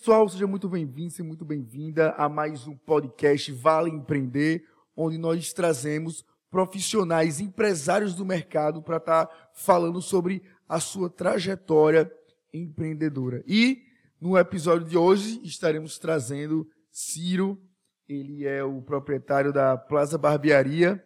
Pessoal, seja muito bem-vindo, seja muito bem-vinda a mais um podcast Vale Empreender, onde nós trazemos profissionais, empresários do mercado para estar tá falando sobre a sua trajetória empreendedora. E no episódio de hoje estaremos trazendo Ciro, ele é o proprietário da Plaza Barbearia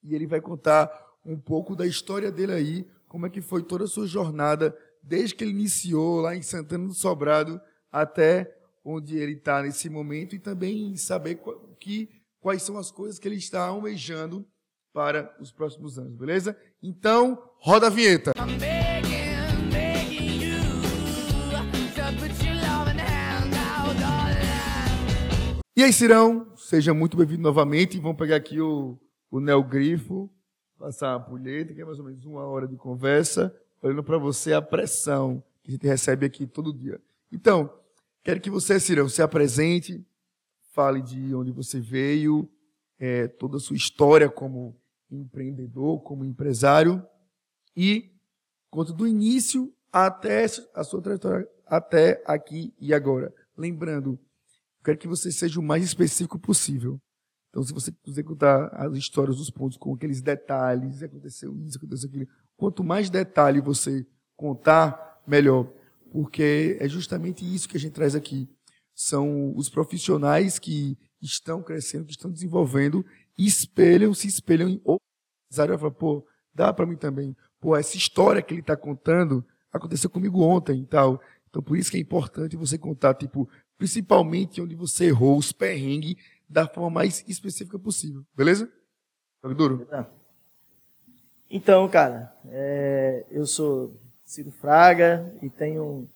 e ele vai contar um pouco da história dele aí, como é que foi toda a sua jornada desde que ele iniciou lá em Santana do Sobrado até onde ele está nesse momento e também saber que, quais são as coisas que ele está almejando para os próximos anos, beleza? Então, roda a vinheta. E aí, Cirão, seja muito bem-vindo novamente. Vamos pegar aqui o, o Neo Grifo, passar a pulheta, que é mais ou menos uma hora de conversa, olhando para você a pressão que a gente recebe aqui todo dia. Então, quero que você, Cirão, se apresente, fale de onde você veio, é, toda a sua história como empreendedor, como empresário, e conta do início até a sua trajetória, até aqui e agora. Lembrando, quero que você seja o mais específico possível. Então, se você quiser contar as histórias, os pontos com aqueles detalhes, aconteceu isso, aconteceu aquilo, quanto mais detalhe você contar, melhor porque é justamente isso que a gente traz aqui. São os profissionais que estão crescendo, que estão desenvolvendo, espelham, se espelham em outros. Fala, pô, dá para mim também. Pô, essa história que ele está contando aconteceu comigo ontem e tal. Então, por isso que é importante você contar, tipo, principalmente onde você errou os perrengues da forma mais específica possível. Beleza? Tá duro? Então, cara, é, eu sou Ciro Fraga e tenho,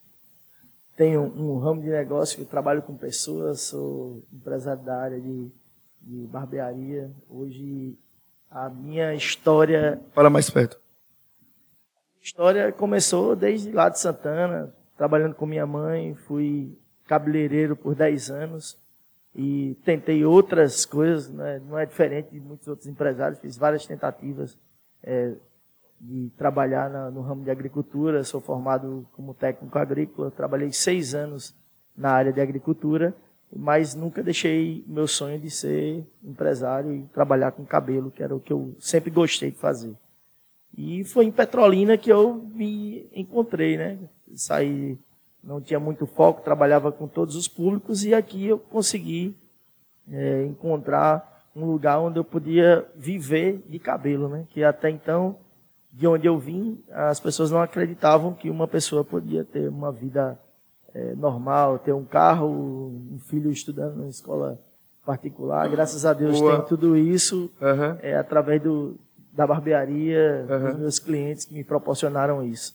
tenho um ramo de negócio que eu trabalho com pessoas, sou empresário da área de, de barbearia. Hoje a minha história. Fala mais perto. A história começou desde lá de Santana, trabalhando com minha mãe, fui cabeleireiro por 10 anos e tentei outras coisas, né? não é diferente de muitos outros empresários, fiz várias tentativas. É, de trabalhar na, no ramo de agricultura. Sou formado como técnico agrícola, trabalhei seis anos na área de agricultura, mas nunca deixei meu sonho de ser empresário e trabalhar com cabelo, que era o que eu sempre gostei de fazer. E foi em Petrolina que eu me encontrei, né? Saí, não tinha muito foco, trabalhava com todos os públicos e aqui eu consegui é, encontrar um lugar onde eu podia viver de cabelo, né? Que até então de onde eu vim, as pessoas não acreditavam que uma pessoa podia ter uma vida é, normal, ter um carro, um filho estudando na escola particular. Graças a Deus Boa. tem tudo isso uhum. é, através do, da barbearia, uhum. dos meus clientes que me proporcionaram isso.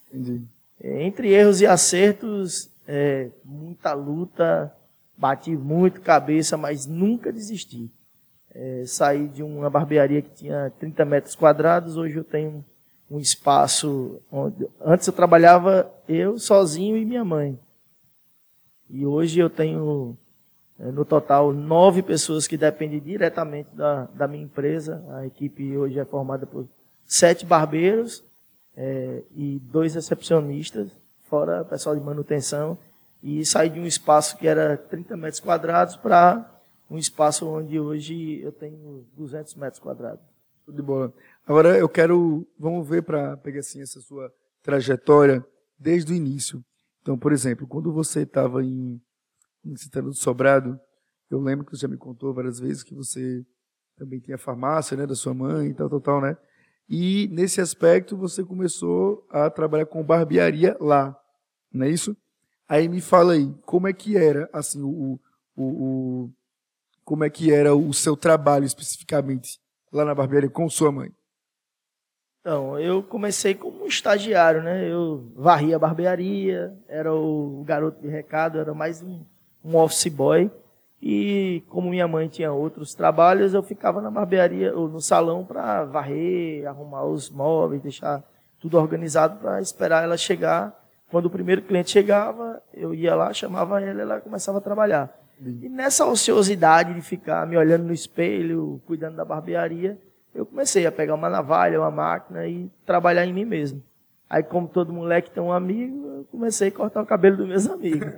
É, entre erros e acertos, é, muita luta, bati muito cabeça, mas nunca desisti. Saí de uma barbearia que tinha 30 metros quadrados, hoje eu tenho um espaço onde antes eu trabalhava eu sozinho e minha mãe. E hoje eu tenho é, no total nove pessoas que dependem diretamente da, da minha empresa. A equipe hoje é formada por sete barbeiros é, e dois recepcionistas, fora pessoal de manutenção. E saí de um espaço que era 30 metros quadrados para um espaço onde hoje eu tenho 200 metros quadrados. Tudo de boa. Agora eu quero, vamos ver para pegar assim essa sua trajetória desde o início. Então, por exemplo, quando você estava em, em Citano do Sobrado, eu lembro que você já me contou várias vezes que você também tinha farmácia, né, da sua mãe e tal, tal, tal, né? E nesse aspecto você começou a trabalhar com barbearia lá, não é isso? Aí me fala aí, como é que era assim o, o, o como é que era o seu trabalho especificamente lá na barbearia com sua mãe? Então, eu comecei como um estagiário, né? Eu varria a barbearia, era o garoto de recado, era mais um, um office boy. E como minha mãe tinha outros trabalhos, eu ficava na barbearia ou no salão para varrer, arrumar os móveis, deixar tudo organizado para esperar ela chegar. Quando o primeiro cliente chegava, eu ia lá, chamava ela, ela começava a trabalhar. E nessa ociosidade de ficar me olhando no espelho, cuidando da barbearia, eu comecei a pegar uma navalha, uma máquina e trabalhar em mim mesmo. Aí, como todo moleque tem um amigo, eu comecei a cortar o cabelo dos meus amigos.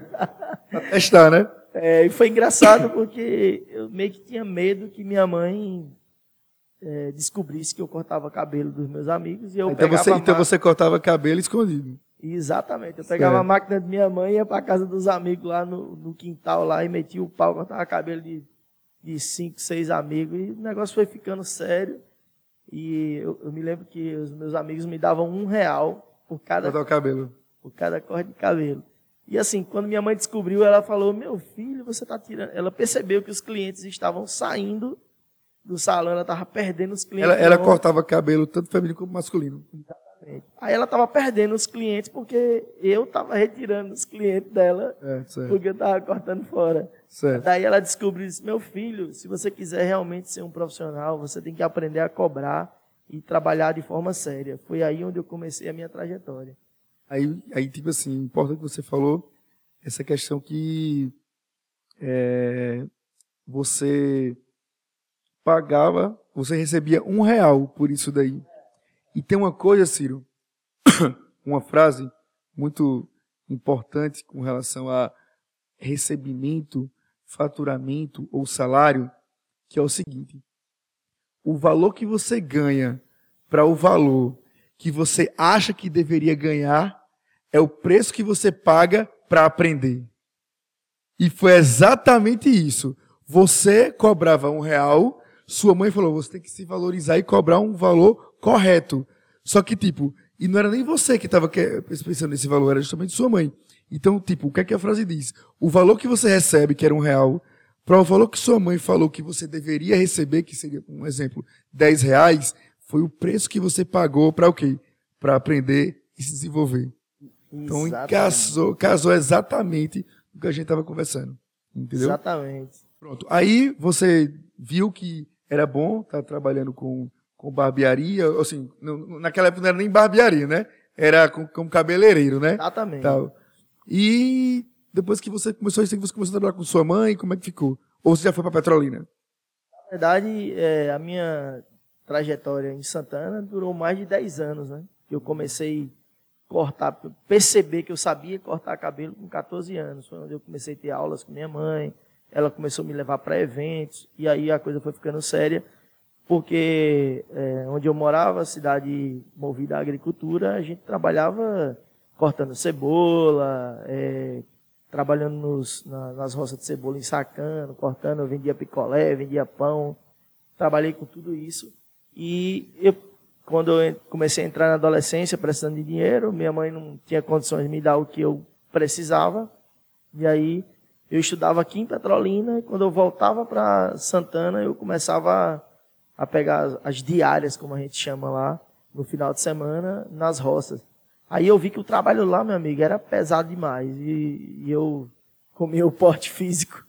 testar, né? É, e foi engraçado porque eu meio que tinha medo que minha mãe é, descobrisse que eu cortava cabelo dos meus amigos e eu então pegava você, então você cortava cabelo escondido. Exatamente. Eu pegava Certo. a máquina de minha mãe, ia para casa dos amigos lá no, no quintal lá e metia o pau, cortava cabelo de, de cinco, seis amigos e o negócio foi ficando sério. E eu, eu me lembro que os meus amigos me davam um real por cada, Cortar o cabelo. por cada corte de cabelo. E assim, quando minha mãe descobriu, ela falou: Meu filho, você está tirando. Ela percebeu que os clientes estavam saindo do salão, ela estava perdendo os clientes. Ela, ela cortava cabelo tanto feminino como masculino. Aí ela estava perdendo os clientes porque eu estava retirando os clientes dela É, porque eu estava cortando fora. certo. Daí ela descobriu isso, meu filho, se você quiser realmente ser um profissional, você tem que aprender a cobrar e trabalhar de forma séria. Foi aí onde eu comecei a minha trajetória. Aí, aí, tipo assim, importante que você falou, essa questão que é, você pagava, você recebia um real por isso daí. E tem uma coisa, Ciro, uma frase muito importante com relação a recebimento, faturamento ou salário, que é o seguinte: o valor que você ganha para o valor que você acha que deveria ganhar é o preço que você paga para aprender. E foi exatamente isso. Você cobrava um real, sua mãe falou: você tem que se valorizar e cobrar um valor correto. Só que, tipo, e não era nem você que estava pensando nesse valor, era justamente sua mãe. Então, tipo, o que é que a frase diz? O valor que você recebe, que era um real, para o valor que sua mãe falou que você deveria receber, que seria, um exemplo, 10 reais, foi o preço que você pagou para o quê? Para aprender e se desenvolver. Então, Exatamente. casou, casou exatamente o que a gente estava conversando. Entendeu? Exatamente. Pronto. Aí você viu que era bom estar trabalhando com, com barbearia, assim, naquela época não era nem barbearia, né? Era com- como cabeleireiro, né? Exatamente. Tal. E depois que você começou isso, você começou a trabalhar com sua mãe, como é que ficou? Ou você já foi para Petrolina? Na verdade, é, a minha trajetória em Santana durou mais de 10 anos, né? Eu comecei a cortar, perceber que eu sabia cortar cabelo com 14 anos. Foi onde eu comecei a ter aulas com minha mãe. Ela começou a me levar para eventos. E aí a coisa foi ficando séria, porque é, onde eu morava, cidade movida à agricultura, a gente trabalhava cortando cebola, é, trabalhando nos- na- nas roças de cebola, ensacando, cortando, vendia picolé, vendia pão, trabalhei com tudo isso. E eu, quando eu comecei a entrar na adolescência, precisando de dinheiro, minha mãe não tinha condições de me dar o que eu precisava, e aí eu estudava aqui em Petrolina, e quando eu voltava para Santana, eu começava a, pegar as, as diárias, como a gente chama lá, no final de semana, nas roças. Aí eu vi que o trabalho lá, meu amigo, era pesado demais. E, e eu, com meu porte físico,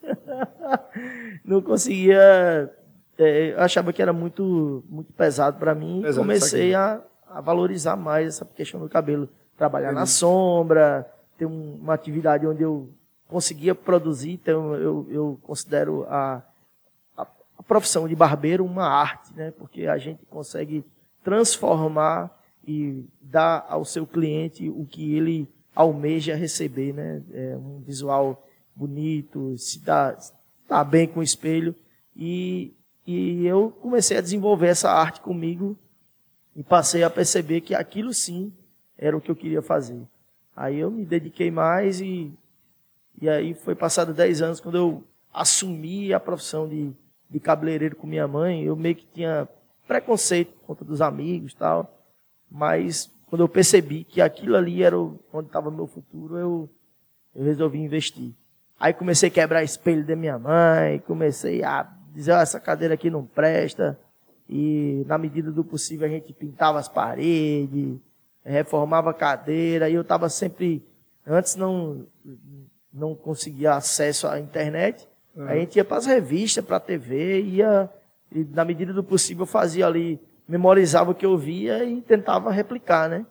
não conseguia. é, eu achava que era muito, muito pesado para mim. E Pesado, comecei a, a valorizar mais essa questão do cabelo. Trabalhar na sombra, ter um- uma atividade onde eu conseguia produzir. Então, eu, eu considero a, a, profissão de barbeiro uma arte, né? Porque a gente consegue transformar e dar ao seu cliente o que ele almeja receber, né? É um visual bonito, se dá, tá bem com o espelho e, e eu comecei a desenvolver essa arte comigo e passei a perceber que aquilo sim era o que eu queria fazer. Aí eu me dediquei mais e e aí foi passado 10 anos quando eu assumi a profissão de, de cabeleireiro com minha mãe, eu meio que tinha preconceito por conta dos amigos e tal. Mas quando eu percebi que aquilo ali era onde estava meu futuro, eu, eu resolvi investir. Aí comecei a quebrar espelho da minha mãe, comecei a dizer, "Ah, essa cadeira aqui não presta. E na medida do possível a gente pintava as paredes, reformava a cadeira, e eu estava sempre. Antes não, não conseguia acesso à internet, a gente ia para as revistas, para a TV, ia, e na medida do possível fazia ali, memorizava o que eu via e tentava replicar, né?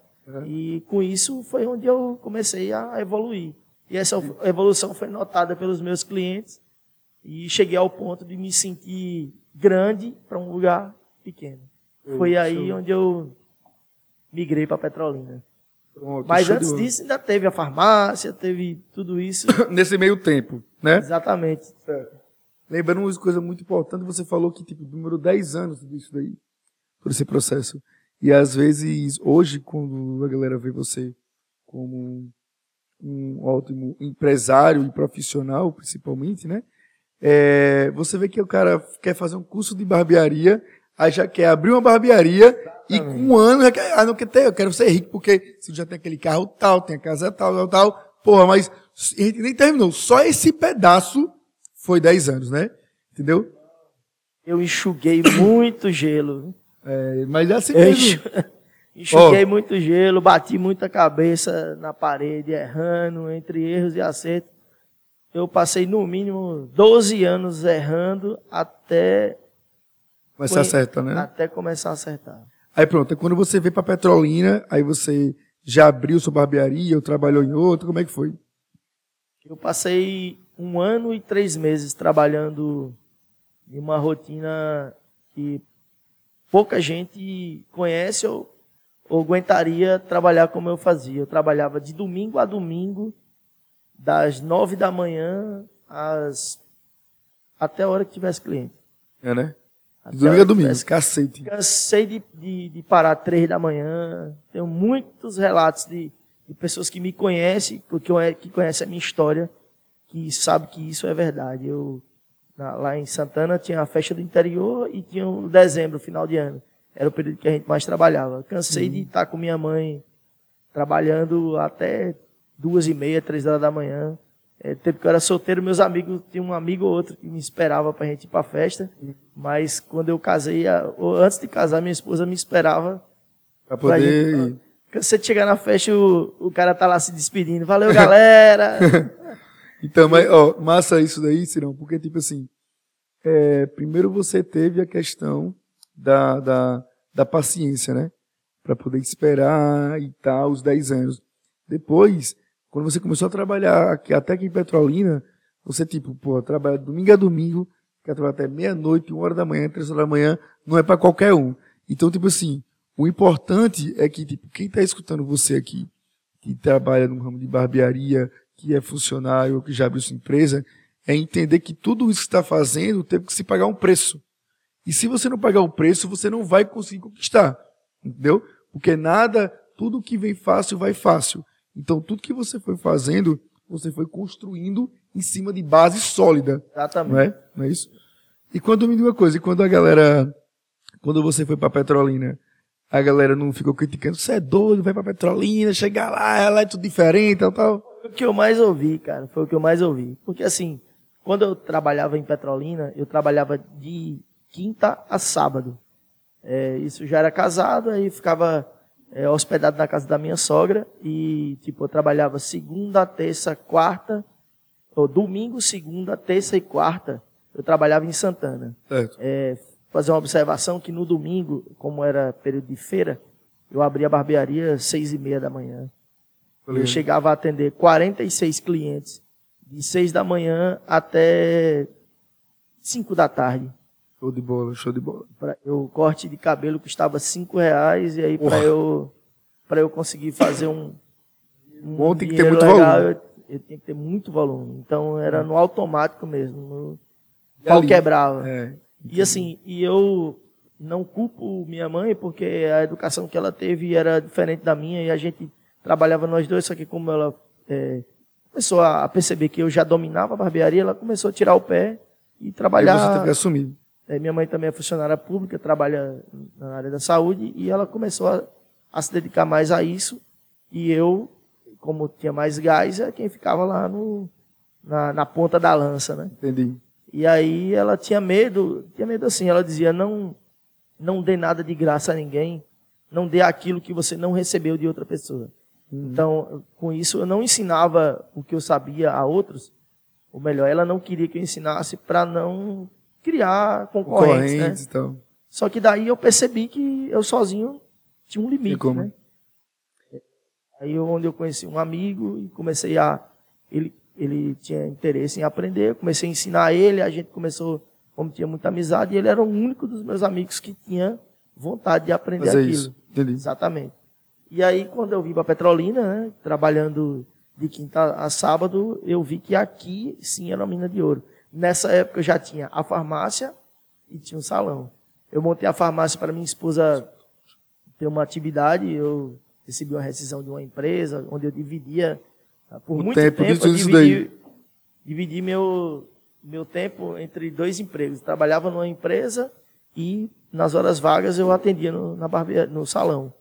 E com isso foi onde eu comecei a evoluir. E essa evolução foi notada pelos meus clientes e cheguei ao ponto de me sentir grande para um lugar pequeno. Foi aí onde eu migrei para Petrolina. Pronto, Mas antes disso ainda teve a farmácia, teve tudo isso. Nesse meio tempo, né? Exatamente. Certo. Lembrando uma coisa muito importante, você falou que tipo, demorou 10 anos disso daí, todo esse processo. E às vezes, hoje, quando a galera vê você como um ótimo empresário e profissional, principalmente, né? É, você vê que o cara quer fazer um curso de barbearia, aí já quer abrir uma barbearia e com um ano já quer, ah, não quer ter, eu quero ser rico porque se já tem aquele carro tal, tem a casa tal, tal, tal. Porra, mas a gente nem terminou. Só esse pedaço foi 10 anos, né? Entendeu? Eu enxuguei muito gelo. É, mas é assim mesmo. Enxuguei oh. muito gelo, bati muita cabeça na parede, errando, entre erros e acertos. Eu passei no mínimo 12 anos errando até. Começar a acertar, né? Até começar a acertar. Aí pronto, quando você veio para Petrolina, aí você já abriu sua barbearia ou trabalhou em outra, como é que foi? Eu passei um ano e três meses trabalhando em uma rotina que pouca gente conhece ou ou aguentaria trabalhar como eu fazia. Eu trabalhava de domingo a domingo, das nove da manhã às até a hora que tivesse cliente. É, né? De domingo a domingo, cacete. Cansei de, de, de, parar três da manhã. Tenho muitos relatos de, de pessoas que me conhecem, porque que conhecem a minha história, que sabem que isso é verdade. Eu, na, lá em Santana tinha a festa do interior e tinha o dezembro, final de ano. Era o período que a gente mais trabalhava. Cansei uhum. de estar com minha mãe trabalhando até duas e meia, três horas da manhã. É, tempo que eu era solteiro, meus amigos, tinha um amigo ou outro que me esperava para a gente ir para festa. Mas quando eu casei, ou antes de casar, minha esposa me esperava. Para poder gente, ir. Cansei de chegar na festa, o, o cara tá lá se despedindo. Valeu, galera! então, mas, ó, massa isso daí, Cirão, porque, tipo assim, é, primeiro você teve a questão da, da, da paciência, né? Para poder esperar e tal, os 10 anos. Depois, quando você começou a trabalhar aqui, até aqui em Petrolina, você, tipo, pô, trabalha domingo a domingo, quer trabalhar até meia-noite, uma hora da manhã, três horas da manhã, não é para qualquer um. Então, tipo assim, o importante é que, tipo, quem está escutando você aqui, que trabalha no ramo de barbearia, que é funcionário ou que já abriu sua empresa, é entender que tudo isso que está fazendo tem que se pagar um preço. E se você não pagar o preço, você não vai conseguir conquistar. Entendeu? Porque nada, tudo que vem fácil, vai fácil. Então, tudo que você foi fazendo, você foi construindo em cima de base sólida. Exatamente. Não é, não é isso? E quando me diga uma coisa, e quando a galera, quando você foi para Petrolina, a galera não ficou criticando, você é doido, vai para Petrolina, chegar lá, ela é tudo diferente, tal, tal. Foi o que eu mais ouvi, cara, foi o que eu mais ouvi. Porque assim, quando eu trabalhava em Petrolina, eu trabalhava de quinta a sábado. É, isso já era casado, aí ficava é, hospedado na casa da minha sogra e tipo eu trabalhava segunda, terça, quarta, ou domingo, segunda, terça e quarta eu trabalhava em Santana. É, fazer uma observação que no domingo, como era período de feira, eu abria a barbearia às seis e meia da manhã. Eu chegava a atender 46 clientes de seis da manhã até cinco da tarde. Show de bola, show de bola. Pra, o corte de cabelo custava cinco reais e aí para eu eu conseguir fazer um, um Bom, tem que ter muito legal, volume. Eu, eu tinha que ter muito volume. Então era no automático mesmo. No, pau quebrava. É, e assim, e eu não culpo minha mãe porque a educação que ela teve era diferente da minha e a gente trabalhava nós dois, só que como ela é, começou a perceber que eu já dominava a barbearia, ela começou a tirar o pé e trabalhar. E você teve que assumir. É, minha mãe também é funcionária pública, trabalha na área da saúde e ela começou a, a, se dedicar mais a isso. E eu, como tinha mais gás, é quem ficava lá no, na, na ponta da lança, né? Entendi. E aí ela tinha medo, tinha medo assim, ela dizia, não, não dê nada de graça a ninguém, não dê aquilo que você não recebeu de outra pessoa. Uhum. Então, com isso, eu não ensinava o que eu sabia a outros, ou melhor, ela não queria que eu ensinasse para não criar concorrentes, concorrentes, né? Então. Só que daí eu percebi que eu sozinho tinha um limite, né? Aí onde eu conheci um amigo e comecei a ele ele tinha interesse em aprender, eu comecei a ensinar ele, a gente começou, como tinha muita amizade, e ele era o único dos meus amigos que tinha vontade de aprender é aquilo. Isso. Entendi. Exatamente. E aí, quando eu vim para Petrolina, né, trabalhando de quinta a sábado, eu vi que aqui sim era uma mina de ouro. Nessa época eu já tinha a farmácia e tinha um salão. Eu montei a farmácia para minha esposa ter uma atividade, eu recebi uma rescisão de uma empresa, onde eu dividia, ah, por o muito tempo, tempo eu dividi, dividi meu, meu tempo entre dois empregos. trabalhava numa empresa e nas horas vagas eu atendia no, na barbeira, no salão.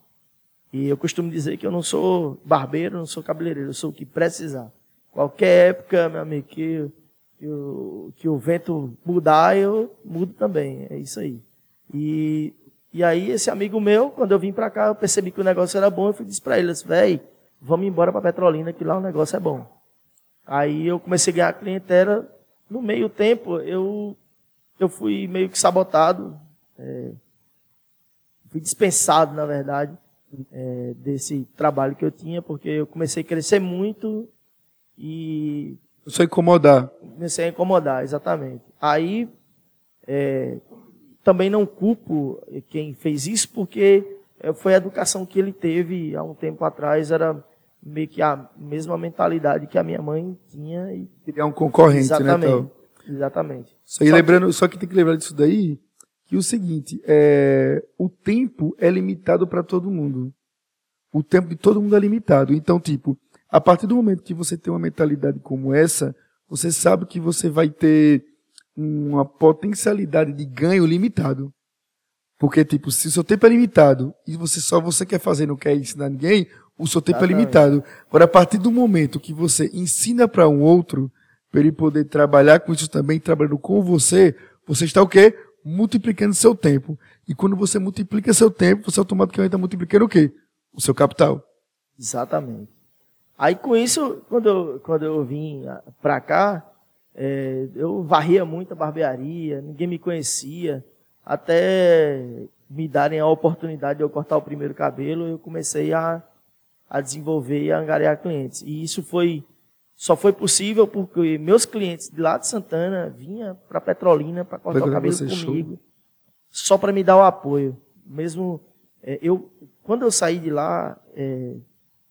E eu costumo dizer que eu não sou barbeiro, não sou cabeleireiro, eu sou o que precisar. Qualquer época, meu amigo, que, que, o, que o vento mudar, eu mudo também. É isso aí. E, e aí, esse amigo meu, quando eu vim para cá, eu percebi que o negócio era bom. Eu fui disse para ele, velho, vamos embora para Petrolina, que lá o negócio é bom. Aí eu comecei a ganhar clientela. No meio tempo, eu, eu fui meio que sabotado. É, fui dispensado, na verdade é, desse trabalho que eu tinha, porque eu comecei a crescer muito e. Comecei a incomodar. Comecei a incomodar, exatamente. Aí, é, também não culpo quem fez isso, porque é, foi a educação que ele teve há um tempo atrás, era meio que a mesma mentalidade que a minha mãe tinha. E... É um concorrente, exatamente, né? Então. Exatamente. Só, só lembrando, que... só que tem que lembrar disso daí, que o seguinte, é, o tempo é limitado para todo mundo. O tempo de todo mundo é limitado. Então, tipo, a partir do momento que você tem uma mentalidade como essa, você sabe que você vai ter uma potencialidade de ganho limitado. Porque, tipo, se o seu tempo é limitado e você só você quer fazer não quer ensinar ninguém, o seu tempo é limitado. Agora, a partir do momento que você ensina para um outro, para ele poder trabalhar com isso também, trabalhando com você, você está o quê? multiplicando seu tempo. E quando você multiplica seu tempo, você automaticamente está multiplicando o quê? O seu capital. Exatamente. Aí com isso, quando eu, quando eu vim para cá, é, eu varria muito a barbearia, ninguém me conhecia, até me darem a oportunidade de eu cortar o primeiro cabelo, eu comecei a, a desenvolver e a angariar clientes. E isso foi só foi possível porque meus clientes de lá de Santana vinham para Petrolina para cortar o cabelo comigo, show. só para me dar o apoio. Mesmo é, eu, quando eu saí de lá, é,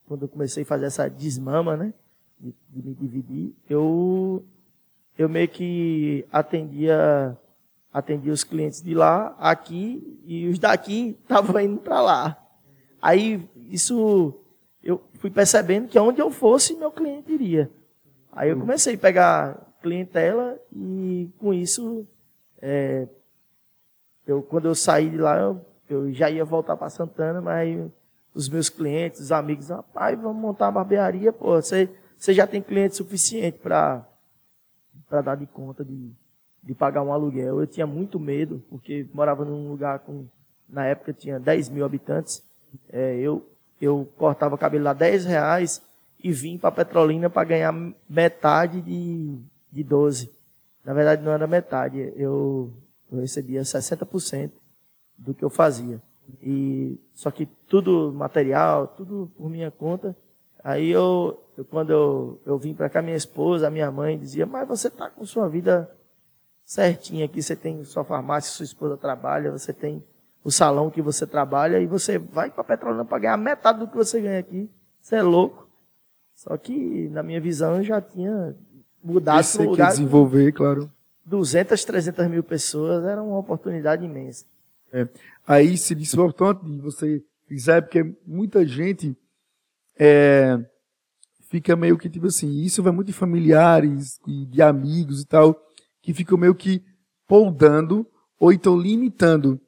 quando eu comecei a fazer essa desmama, né, de, de, me dividir, eu eu meio que atendia atendia os clientes de lá aqui e os daqui estavam indo para lá. Aí isso eu fui percebendo que onde eu fosse, meu cliente iria. Aí eu comecei a pegar clientela e com isso, é, eu, quando eu saí de lá, eu, eu já ia voltar para Santana, mas os meus clientes, os amigos, rapaz, vamos montar uma barbearia, pô, você, você já tem cliente suficiente para dar de conta de, de pagar um aluguel. Eu tinha muito medo, porque morava num lugar com, na época tinha 10 mil habitantes, é, eu, eu cortava cabelo lá 10 reais, e vim para Petrolina para ganhar metade de, de 12. Na verdade, não era metade, eu, eu recebia 60% do que eu fazia. E só que tudo material, tudo por minha conta. Aí eu, eu quando eu, eu vim para cá, minha esposa, minha mãe dizia: "Mas você tá com sua vida certinha aqui, você tem sua farmácia, sua esposa trabalha, você tem o salão que você trabalha e você vai para Petrolina para ganhar metade do que você ganha aqui. Você é louco?" Só que, na minha visão, eu já tinha mudado para um lugar. desenvolver, claro. 200, 300 mil pessoas era uma oportunidade imensa. É. Aí se disse importante de você fizer, porque muita gente é, fica meio que tipo assim, isso vai muito de familiares e de amigos e tal, que ficam meio que poldando ou então limitando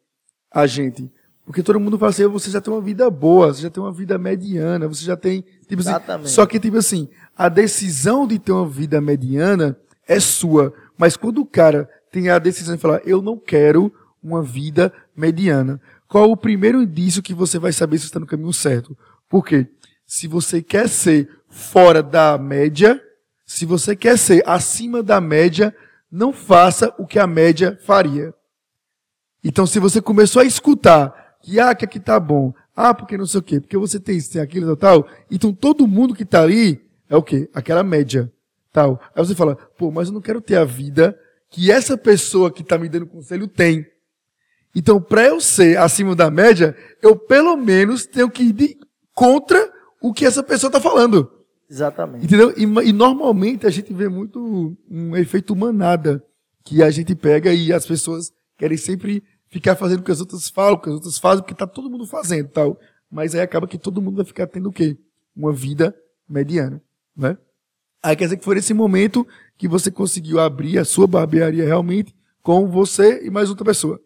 a gente. Porque todo mundo fala assim, você já tem uma vida boa, você já tem uma vida mediana, você já tem. Tipo assim, Exatamente. só que, tipo assim, a decisão de ter uma vida mediana é sua. Mas quando o cara tem a decisão de falar, eu não quero uma vida mediana, qual o primeiro indício que você vai saber se está no caminho certo? Por quê? Se você quer ser fora da média, se você quer ser acima da média, não faça o que a média faria. Então, se você começou a escutar que ah, que aqui tá bom. Ah, porque não sei o quê, porque você tem isso, tem aquilo, tal, tal. Então todo mundo que tá ali é o quê? Aquela média, tal. Aí você fala, pô, mas eu não quero ter a vida que essa pessoa que tá me dando conselho tem. Então, para eu ser acima da média, eu pelo menos tenho que ir contra o que essa pessoa está falando. Exatamente. Entendeu? E, e, normalmente a gente vê muito um efeito manada, que a gente pega e as pessoas querem sempre ficar fazendo o que as outras falam, o que as outras fazem, porque tá todo mundo fazendo tal. Mas aí acaba que todo mundo vai ficar tendo o quê? Uma vida mediana, né? Aí quer dizer que foi nesse momento que você conseguiu abrir a sua barbearia realmente com você e mais outra pessoa.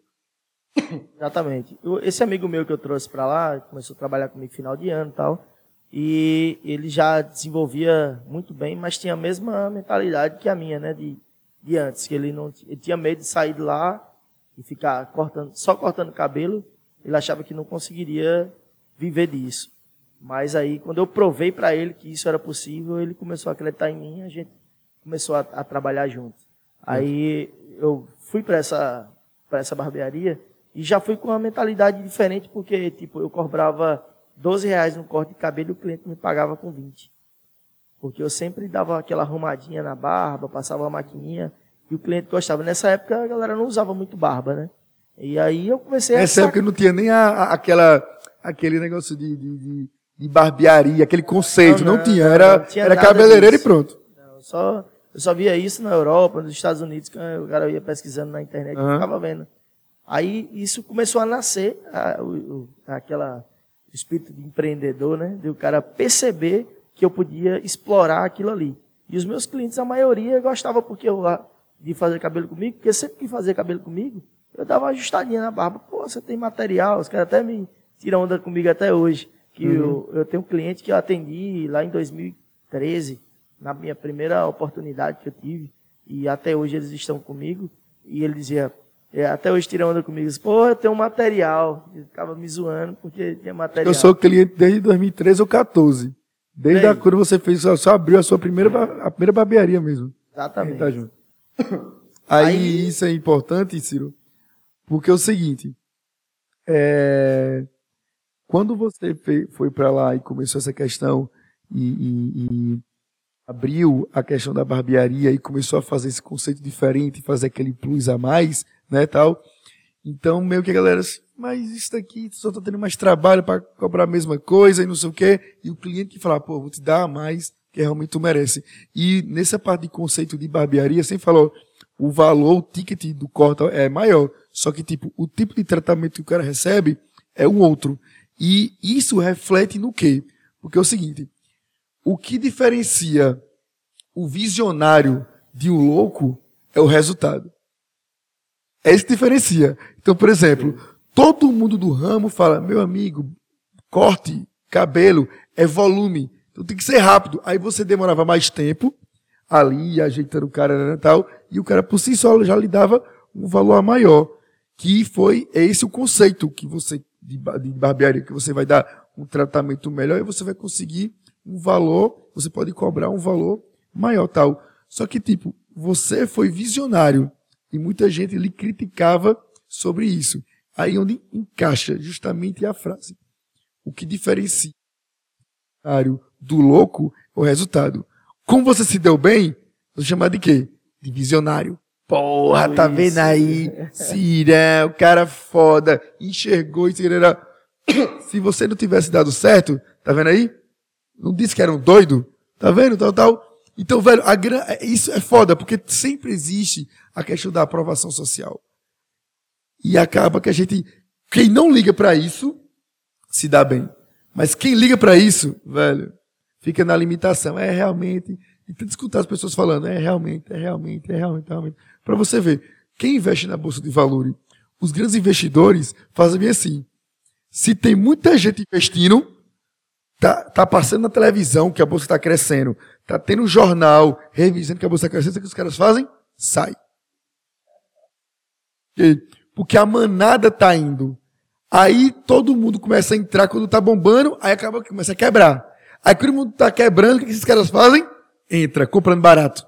Exatamente. esse amigo meu que eu trouxe para lá, começou a trabalhar comigo final de ano e tal, e ele já desenvolvia muito bem, mas tinha a mesma mentalidade que a minha, né, de, de antes, que ele não ele tinha medo de sair de lá e ficar cortando, só cortando cabelo, ele achava que não conseguiria viver disso. Mas aí, quando eu provei para ele que isso era possível, ele começou a acreditar em mim, a gente começou a, a trabalhar junto. Aí eu fui para essa essa barbearia e já fui com uma mentalidade diferente, porque tipo eu cobrava 12 reais no corte de cabelo e o cliente me pagava com 20. Porque eu sempre dava aquela arrumadinha na barba, passava a maquininha e o cliente gostava. Nessa época a galera não usava muito barba, né? E aí eu comecei Nessa a. Nessa época não tinha nem a, a, aquela, aquele negócio de, de, de, de barbearia, aquele conceito, não, não, não tinha. Era, não tinha era cabeleireiro disso. e pronto. Não, só, eu só via isso na Europa, nos Estados Unidos, que o cara ia pesquisando na internet uhum. e ficava vendo. Aí isso começou a nascer, a, o, aquela espírito de empreendedor, né? De o cara perceber que eu podia explorar aquilo ali. E os meus clientes, a maioria, gostava porque eu, de fazer cabelo comigo, porque sempre que fazia cabelo comigo, eu dava uma ajustadinha na barba. Pô, você tem material, os caras até me tiram onda comigo até hoje. Que uhum. eu, eu tenho um cliente que eu atendi lá em 2013, na minha primeira oportunidade que eu tive, e até hoje eles estão comigo, e ele dizia, é, até hoje tiram onda comigo, pô, eu tenho um material. Ele ficava me zoando porque tinha material. Eu sou cliente desde 2013 ou 14. Desde Bem, a quando você fez, só abriu a sua primeira, a primeira barbearia mesmo. Exatamente. Tá junto. Aí, Aí, isso é importante, Ciro, porque é o seguinte, é, quando você foi para lá e começou essa questão e, e, e, abriu a questão da barbearia e começou a fazer esse conceito diferente, fazer aquele plus a mais, né, tal. Então, meio que a galera assim, mas isso daqui só tá tendo mais trabalho para cobrar a mesma coisa e não sei o quê. E o cliente que fala, pô, vou te dar mais, que realmente tu merece. E nessa parte de conceito de barbearia, sempre falou, o valor, o ticket do corte é maior. Só que, tipo, o tipo de tratamento que o cara recebe é um outro. E isso reflete no quê? Porque é o seguinte, o que diferencia o visionário de um louco é o resultado. É isso que diferencia. Então, por exemplo, todo mundo do ramo fala, meu amigo, corte, cabelo, é volume. Então tem que ser rápido. Aí você demorava mais tempo ali, ajeitando o cara e né, tal, e o cara por si só já lhe dava um valor maior. Que foi esse o conceito que você, de, de barbearia, que você vai dar um tratamento melhor e você vai conseguir um valor, você pode cobrar um valor maior tal. Só que, tipo, você foi visionário. E muita gente lhe criticava sobre isso. Aí onde encaixa justamente a frase. O que diferencia do louco é o resultado. Como você se deu bem, você chamar de quê? De visionário. Porra, tá isso. vendo aí? Cirão, cara foda, enxergou e. Se você não tivesse dado certo, tá vendo aí? Não disse que era um doido? Tá vendo? Tal, tal. Então, velho, é, isso é foda, porque sempre existe a questão da aprovação social. E acaba que a gente, quem não liga para isso, se dá bem. Mas quem liga para isso, velho, fica na limitação. É realmente, e tenta escutar as pessoas falando, é realmente, é realmente, é realmente, é realmente. Para você ver, quem investe na bolsa de valores, os grandes investidores fazem bem assim. Se tem muita gente investindo, tá, tá passando na televisão que a bolsa está crescendo, tá tendo um jornal revisando que a bolsa está crescendo, o que os caras fazem? Sai. Porque a manada tá indo. Aí todo mundo começa a entrar quando tá bombando, aí acaba que começa a quebrar. Aí quando o mundo tá quebrando, o que esses caras fazem? Entra, comprando barato.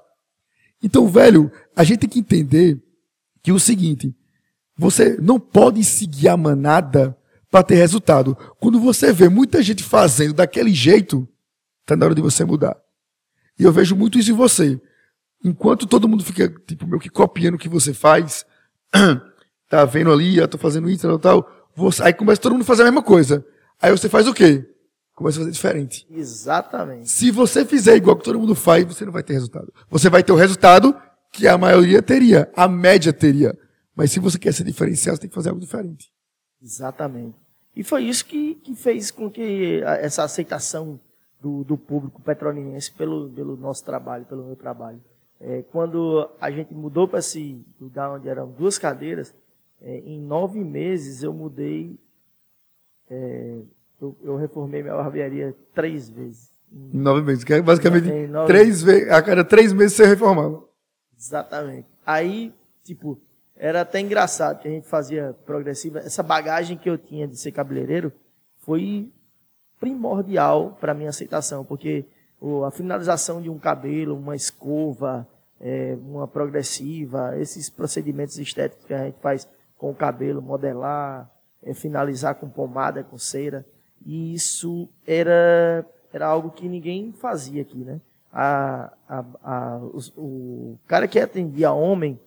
Então, velho, a gente tem que entender que o seguinte, você não pode seguir a manada para ter resultado. Quando você vê muita gente fazendo daquele jeito, tá na hora de você mudar. E eu vejo muito isso em você. Enquanto todo mundo fica, tipo, meio que copiando o que você faz, tá vendo ali, eu tô fazendo isso, tal, tal, você, aí começa todo mundo a fazer a mesma coisa. Aí você faz o quê? Começa a fazer diferente. Exatamente. Se você fizer igual que todo mundo faz, você não vai ter resultado. Você vai ter o resultado que a maioria teria, a média teria. Mas se você quer ser diferencial, você tem que fazer algo diferente. Exatamente. E foi isso que, que fez com que essa aceitação do, do público petrolinense pelo, pelo nosso trabalho, pelo meu trabalho. É, quando a gente mudou para esse lugar onde eram duas cadeiras, é, em nove meses eu mudei é, eu, eu reformei minha barbearia três vezes. Em nove meses. Que é basicamente três vezes. A cada três meses você reformava. Exatamente. Aí, tipo, era até engraçado que a gente fazia progressiva. Essa bagagem que eu tinha de ser cabeleireiro foi primordial para minha aceitação, porque a finalização de um cabelo, uma escova, é, uma progressiva, esses procedimentos estéticos que a gente faz com o cabelo, modelar, é, finalizar com pomada, com cera, e isso era, era algo que ninguém fazia aqui, né? A, a, a, o, o, cara que atendia homem,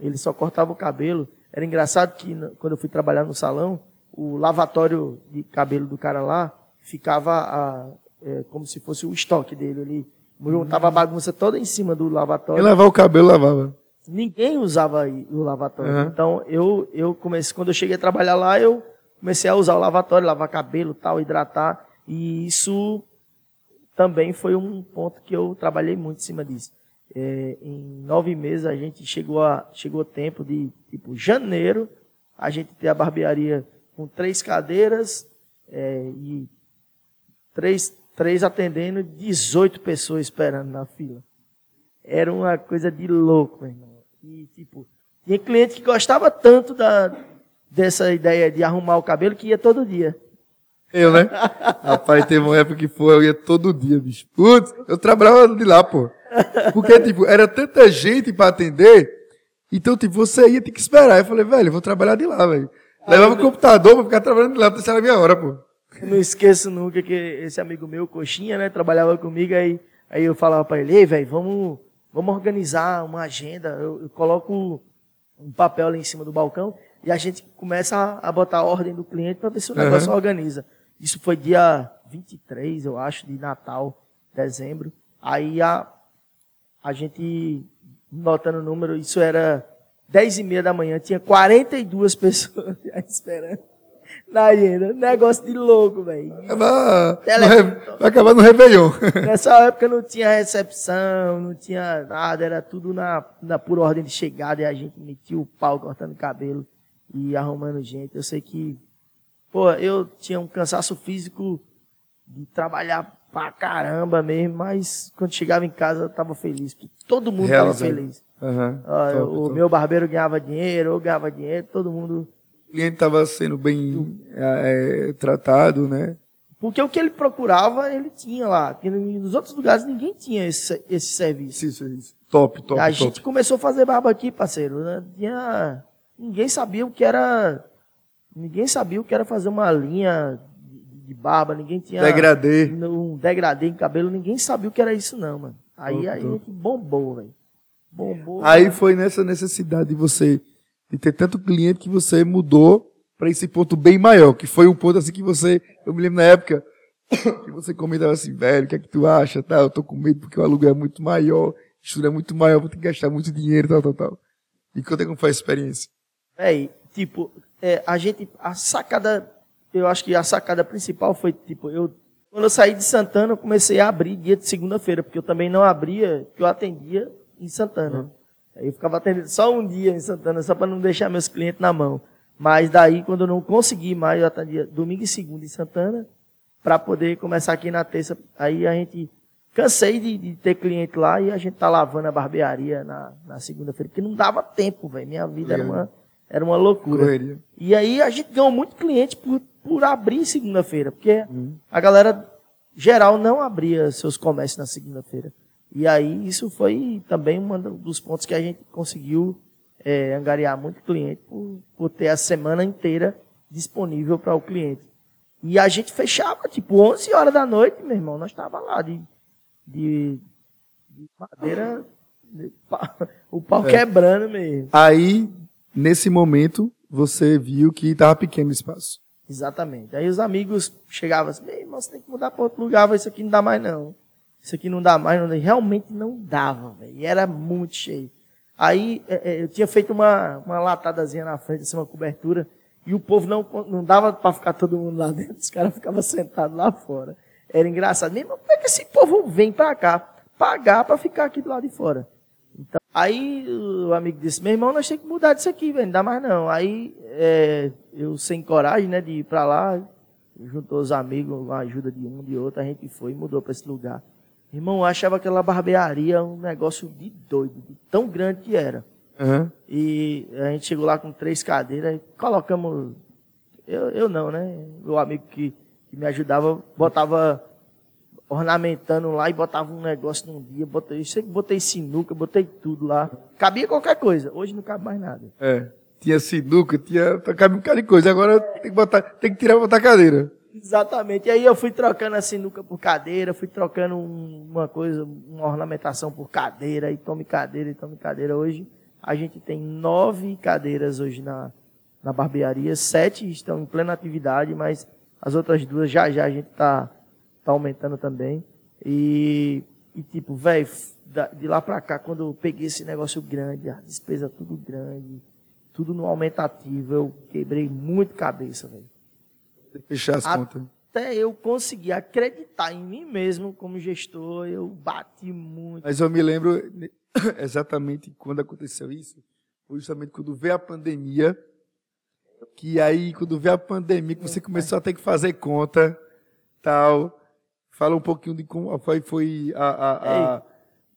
ele só cortava o cabelo. Era engraçado que quando eu fui trabalhar no salão, o lavatório de cabelo do cara lá ficava a, é, como se fosse o estoque dele ali. Montava a bagunça toda em cima do lavatório. E lavar o cabelo, lavava. Ninguém usava o lavatório. Uhum. Então, eu, eu comecei, quando eu cheguei a trabalhar lá, eu comecei a usar o lavatório, lavar cabelo, tal, hidratar, e isso também foi um ponto que eu trabalhei muito em cima disso. É, em nove meses a gente chegou a chegou tempo de tipo janeiro a gente ter a barbearia com três cadeiras é, e três, três atendendo, 18 pessoas esperando na fila. Era uma coisa de louco, meu irmão. E tipo, tinha cliente que gostava tanto da, dessa ideia de arrumar o cabelo que ia todo dia. Eu, né? Rapaz, teve uma época que foi, eu ia todo dia, bicho. Putz, eu trabalhava de lá, pô. Porque, tipo, era tanta gente pra atender, então, tipo, você ia ter que esperar. Eu falei, velho, vou trabalhar de lá, velho. Levava o computador pra ficar trabalhando de lá, porque era a minha hora, pô. Eu não esqueço nunca que esse amigo meu, Coxinha, né, trabalhava comigo, aí, aí eu falava pra ele, ei, velho, vamos, vamos organizar uma agenda. Eu, eu coloco um papel lá em cima do balcão e a gente começa a, a botar a ordem do cliente para ver se o negócio uhum. organiza. Isso foi dia 23, eu acho, de Natal, dezembro. Aí a, a gente, notando o número, isso era 10 e meia da manhã, tinha 42 pessoas esperando na agenda. Negócio de louco, velho. Vai acabar no Réveillon. Nessa época não tinha recepção, não tinha nada, era tudo na, na pura ordem de chegada e a gente metia o pau cortando cabelo e arrumando gente. Eu sei que, pô, eu tinha um cansaço físico de trabalhar pra caramba mesmo, mas quando chegava em casa eu tava feliz, porque todo mundo Realizando. tava feliz. Uhum. Ah, top, o top. meu barbeiro ganhava dinheiro, eu ganhava dinheiro, todo mundo. O cliente estava sendo bem é, tratado, né? Porque o que ele procurava, ele tinha lá. Nos outros lugares ninguém tinha esse, esse serviço. Isso, isso. Top, top. A top. gente começou a fazer barba aqui, parceiro. Né? Tinha ninguém sabia o que era. Ninguém sabia o que era fazer uma linha de barba, ninguém tinha. Degradê. Um degradê em cabelo, ninguém sabia o que era isso, não, mano. Aí, aí a gente bombou, velho. Bombou. Aí foi nessa necessidade de você, de ter tanto cliente que você mudou para esse ponto bem maior, que foi um ponto assim que você, eu me lembro na época, que você comentava assim, velho, o que é que tu acha? Tá, eu tô com medo porque o aluguel é muito maior, estudo é muito maior, vou ter que gastar muito dinheiro, tal, tal, tal. E conta como foi a experiência. É, tipo, é, a gente, a sacada, eu acho que a sacada principal foi, tipo, eu, quando eu saí de Santana, eu comecei a abrir dia de segunda-feira, porque eu também não abria, que eu atendia em Santana. Uhum. Aí eu ficava atendendo só um dia em Santana, só para não deixar meus clientes na mão. Mas daí, quando eu não consegui mais, eu atendia domingo e segunda em Santana, para poder começar aqui na terça. Aí a gente cansei de, de, ter cliente lá e a gente tá lavando a barbearia na, na segunda-feira, porque não dava tempo, velho. Minha vida era uma era uma loucura. Correria. E aí a gente ganhou muito cliente por, por abrir segunda-feira, porque uhum. a galera geral não abria seus comércios na segunda-feira. E aí isso foi também um dos pontos que a gente conseguiu é, angariar muito cliente por, por ter a semana inteira disponível para o cliente. E a gente fechava, tipo, 11 horas da noite, meu irmão, nós estava lá de, de, de madeira, de, o pau é. quebrando mesmo. Aí nesse momento, você viu que estava pequeno o espaço. Exatamente. Aí os amigos chegavam assim, irmão, você tem que mudar para outro lugar, isso aqui não dá mais não. Isso aqui não dá mais, não realmente não dava, velho. Era muito cheio. Aí é, é, eu tinha feito uma, uma latadazinha na frente, assim, uma cobertura, e o povo não, não dava para ficar todo mundo lá dentro, os caras ficavam sentados lá fora. Era engraçado. Irmão, como é que esse povo vem para cá pagar para ficar aqui do lado de fora? Aí o amigo disse, meu irmão, nós temos que mudar disso aqui, velho, não dá mais não. Aí é, eu sem coragem, né, de ir para lá, juntou os amigos, com a ajuda de um, de outro, a gente foi e mudou para esse lugar. Irmão, eu achava aquela barbearia um negócio de doido, de tão grande que era. Uhum. E a gente chegou lá com três cadeiras e colocamos. Eu, eu não, né? O amigo que, que me ajudava botava ornamentando lá e botava um negócio num dia. Botei, sei que botei sinuca, botei tudo lá. Cabia qualquer coisa. Hoje não cabe mais nada. É. Tinha sinuca, tinha. Cabe um bocado de coisa. Agora tem que, botar, tem que tirar e botar cadeira. Exatamente. E aí eu fui trocando a sinuca por cadeira, fui trocando uma coisa, uma ornamentação por cadeira, e tome cadeira, e tome cadeira. Hoje a gente tem nove cadeiras hoje na, na barbearia, sete estão em plena atividade, mas as outras duas já já a gente está tá aumentando também. E, e tipo, velho, de lá para cá, quando eu peguei esse negócio grande, a despesa tudo grande, tudo no aumentativo, eu quebrei muito cabeça, velho. Fechar as contas. Até eu conseguir acreditar em mim mesmo como gestor, eu bati muito. Mas eu me lembro exatamente quando aconteceu isso. Foi justamente quando veio a pandemia. Que aí, quando veio a pandemia, que você começou a ter que fazer conta, tal. Fala um pouquinho de como foi, foi a, a, a,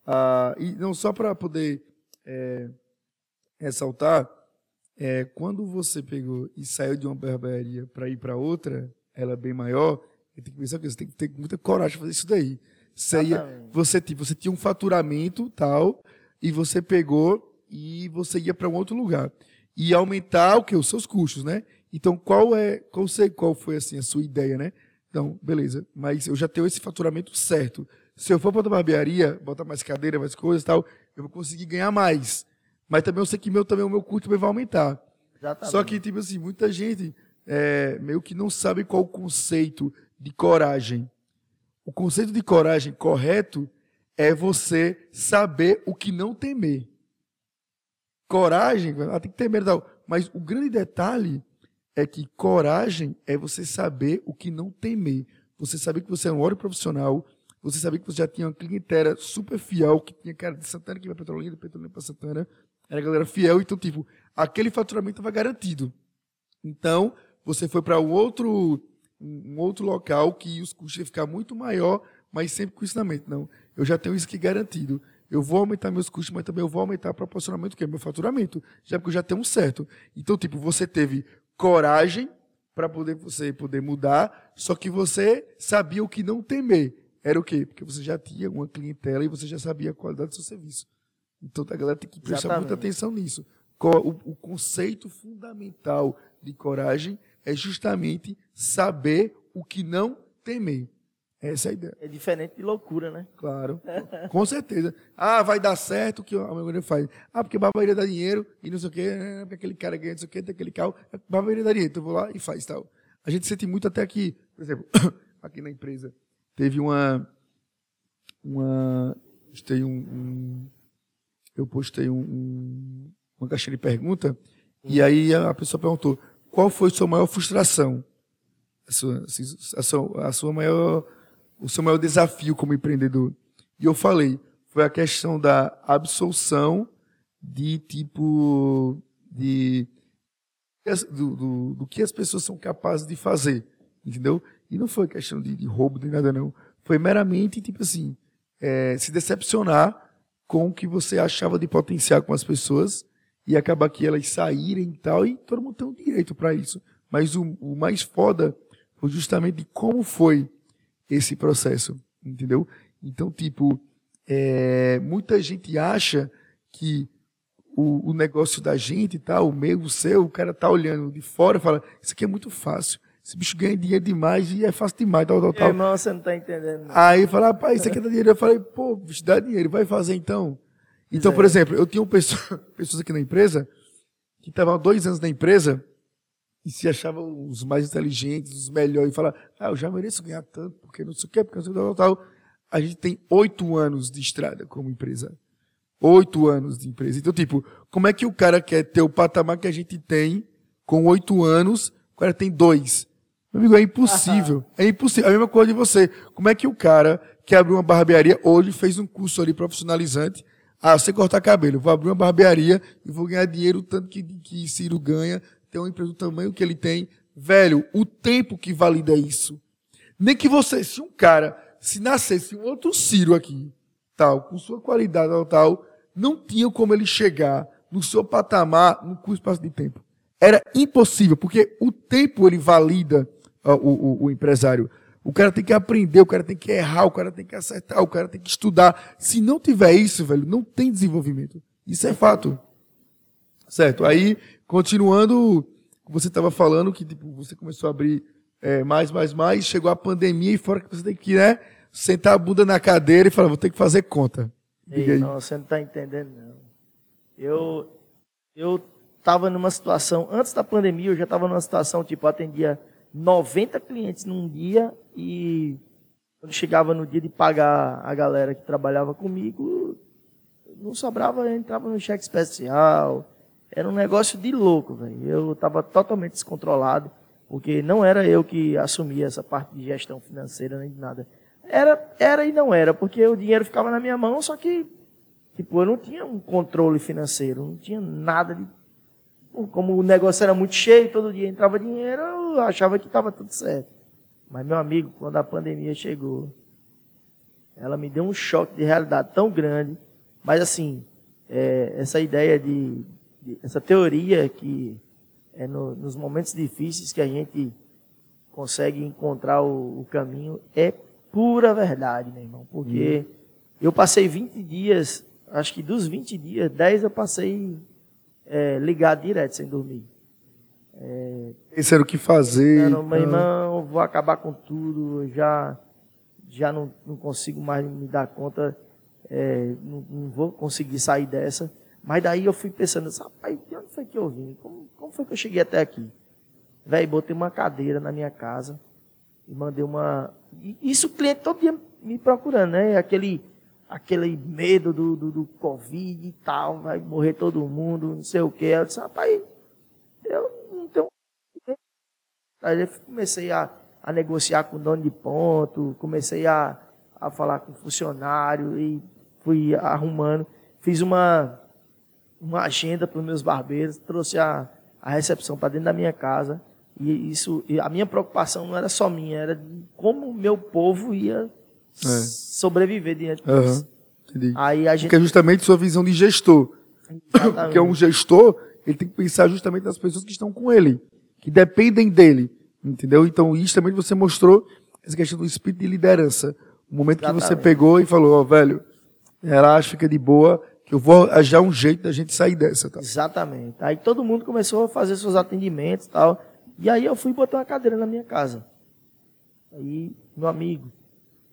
a e não só para poder é, ressaltar, é, quando você pegou e saiu de uma barbearia para ir para outra, ela é bem maior, tem que pensar que você tem que ter muita coragem de fazer isso daí. Você, ia, você, você tinha um faturamento tal, e você pegou e você ia para um outro lugar. E aumentar o que? Os seus custos, né? Então, qual é, qual, sei, qual foi assim, a sua ideia, né? Então, beleza, mas eu já tenho esse faturamento certo. Se eu for para a barbearia, botar mais cadeira, mais coisas e tal, eu vou conseguir ganhar mais. Mas também eu sei que meu, também, o meu custo vai aumentar. Exatamente. Só que, tipo assim, muita gente é, meio que não sabe qual o conceito de coragem. O conceito de coragem correto é você saber o que não temer. Coragem, ela tem que ter medo. Mas o grande detalhe é que coragem é você saber o que não temer. Você saber que você é um óleo profissional, você saber que você já tinha uma clientela super fiel, que tinha cara de Santana que vai Petrolina, Petrolina para Santana, era galera fiel, então, tipo, aquele faturamento estava garantido. Então, você foi para um outro, um outro local que os custos iam ficar muito maior, mas sempre com ensinamento. Não, eu já tenho isso aqui garantido. Eu vou aumentar meus custos, mas também eu vou aumentar proporcionalmente o que é meu faturamento, já porque eu já tenho um certo. Então, tipo, você teve coragem para poder você poder mudar, só que você sabia o que não temer. Era o quê? Porque você já tinha uma clientela e você já sabia a qualidade do seu serviço. Então a galera tem que prestar Exatamente. muita atenção nisso. O, o conceito fundamental de coragem é justamente saber o que não temer. Essa é a ideia. É diferente de loucura, né? Claro, com certeza. Ah, vai dar certo o que a maioria faz. Ah, porque barbearia dá dinheiro e não sei o quê, né? porque aquele cara ganha não sei o quê, tem aquele carro. Barbearia dá dinheiro, então eu vou lá e faz tal. A gente sente muito até aqui, por exemplo, aqui na empresa, teve uma. uma tem um, um eu postei um, um, uma caixinha de pergunta e aí a pessoa perguntou qual foi sua maior frustração, a sua, assim, a sua, a sua maior, o seu maior desafio como empreendedor. E eu falei, foi a questão da absolução de tipo de do, do, do, que as pessoas são capazes de fazer, entendeu? E não foi questão de, de roubo nem nada não, foi meramente tipo assim é, se decepcionar com o que você achava de potencial com as pessoas e acabar que elas saírem e tal, e todo mundo tem um direito para isso. Mas o, o, mais foda foi justamente de como foi esse processo, entendeu? Então, tipo, é, muita gente acha que o, o, negócio da gente, tá, o meu, o seu, o cara tá olhando de fora e fala, isso aqui é muito fácil. Esse bicho ganha dinheiro demais e é fácil demais, tal, tal, tal. Irmão, você não tá entendendo. Não. Aí fala, rapaz, isso aqui dá dinheiro. Eu falei, pô, bicho, dá dinheiro, vai fazer então. Então, é. por exemplo, eu tinha pessoa, pessoas aqui na empresa que estavam há dois anos na empresa e se achavam os mais inteligentes, os melhores, e falar, ah, eu já mereço ganhar tanto, porque não sei o quê, porque não sei o que, tal, tal. A gente tem oito anos de estrada como empresa. Oito anos de empresa. Então, tipo, como é que o cara quer ter o patamar que a gente tem com oito anos, o cara tem dois? Meu amigo, é impossível. É impossível. A mesma coisa de você. Como é que o cara que abriu uma barbearia hoje fez um curso ali profissionalizante? Ah, você cortar cabelo, vou abrir uma barbearia e vou ganhar dinheiro tanto que, que Ciro ganha, ter uma empresa do tamanho que ele tem. Velho, o tempo que valida isso. Nem que você, se um cara, se nascesse um outro Ciro aqui, tal, com sua qualidade, tal, tal, não tinha como ele chegar no seu patamar no curto espaço de tempo. Era impossível, porque o tempo ele valida o, o, o, empresário. O cara tem que aprender, o cara tem que errar, o cara tem que acertar, o cara tem que estudar. Se não tiver isso, velho, não tem desenvolvimento. Isso é fato. Certo. Aí, continuando, você estava falando que tipo, você começou a abrir é, mais, mais, mais, chegou a pandemia e fora que você tem que, né, sentar a bunda na cadeira e falar, vou ter que fazer conta. Ei, não, você não está entendendo, não. Eu, eu estava numa situação, antes da pandemia, eu já estava numa situação, tipo, atendia 90 clientes num dia e quando chegava no dia de pagar a galera que trabalhava comigo, não sobrava, entrava no cheque especial. Era um negócio de louco, velho. Eu estava totalmente descontrolado, porque não era eu que assumia essa parte de gestão financeira nem de nada. Era, era e não era, porque o dinheiro ficava na minha mão, só que tipo, eu não tinha um controle financeiro, não tinha nada de como o negócio era muito cheio, todo dia entrava dinheiro, eu achava que estava tudo certo. Mas, meu amigo, quando a pandemia chegou, ela me deu um choque de realidade tão grande. Mas, assim, é, essa ideia de, de, essa teoria que é no, nos momentos difíceis que a gente consegue encontrar o, o caminho, é pura verdade, meu irmão. Porque hum. eu passei 20 dias, acho que dos 20 dias, 10 eu passei é, ligado direto, sem dormir. É, Pensando o que fazer. Não, meu irmão, vou acabar com tudo, já, já não, não consigo mais me dar conta, é, não, não, vou conseguir sair dessa. Mas daí eu fui pensando, rapaz, de onde foi que eu vim? Como, como foi que eu cheguei até aqui? Velho, botei uma cadeira na minha casa e mandei uma. Isso o cliente todo dia me procurando, né? Aquele aquele medo do, do, do, Covid e tal, vai morrer todo mundo, não sei o quê. Eu disse, rapaz, eu não tenho. Aí eu comecei a, a negociar com o dono de ponto, comecei a, a falar com funcionário e fui arrumando. Fiz uma, uma agenda para os meus barbeiros, trouxe a, a recepção para dentro da minha casa. E isso, e a minha preocupação não era só minha, era de como o meu povo ia é. sobreviver diante uhum. disso. Entendi. Aí a gente... Porque é justamente sua visão de gestor. Exatamente. Porque um gestor, ele tem que pensar justamente nas pessoas que estão com ele, que dependem dele. Entendeu? Então, isso também você mostrou essa questão do espírito de liderança. O momento Exatamente. que você pegou e falou, ó, oh, velho, relaxa, fica de boa, eu vou achar um jeito da gente sair dessa. Tá? Exatamente. Aí todo mundo começou a fazer seus atendimentos e tal. E aí eu fui botar uma cadeira na minha casa. Aí, meu amigo,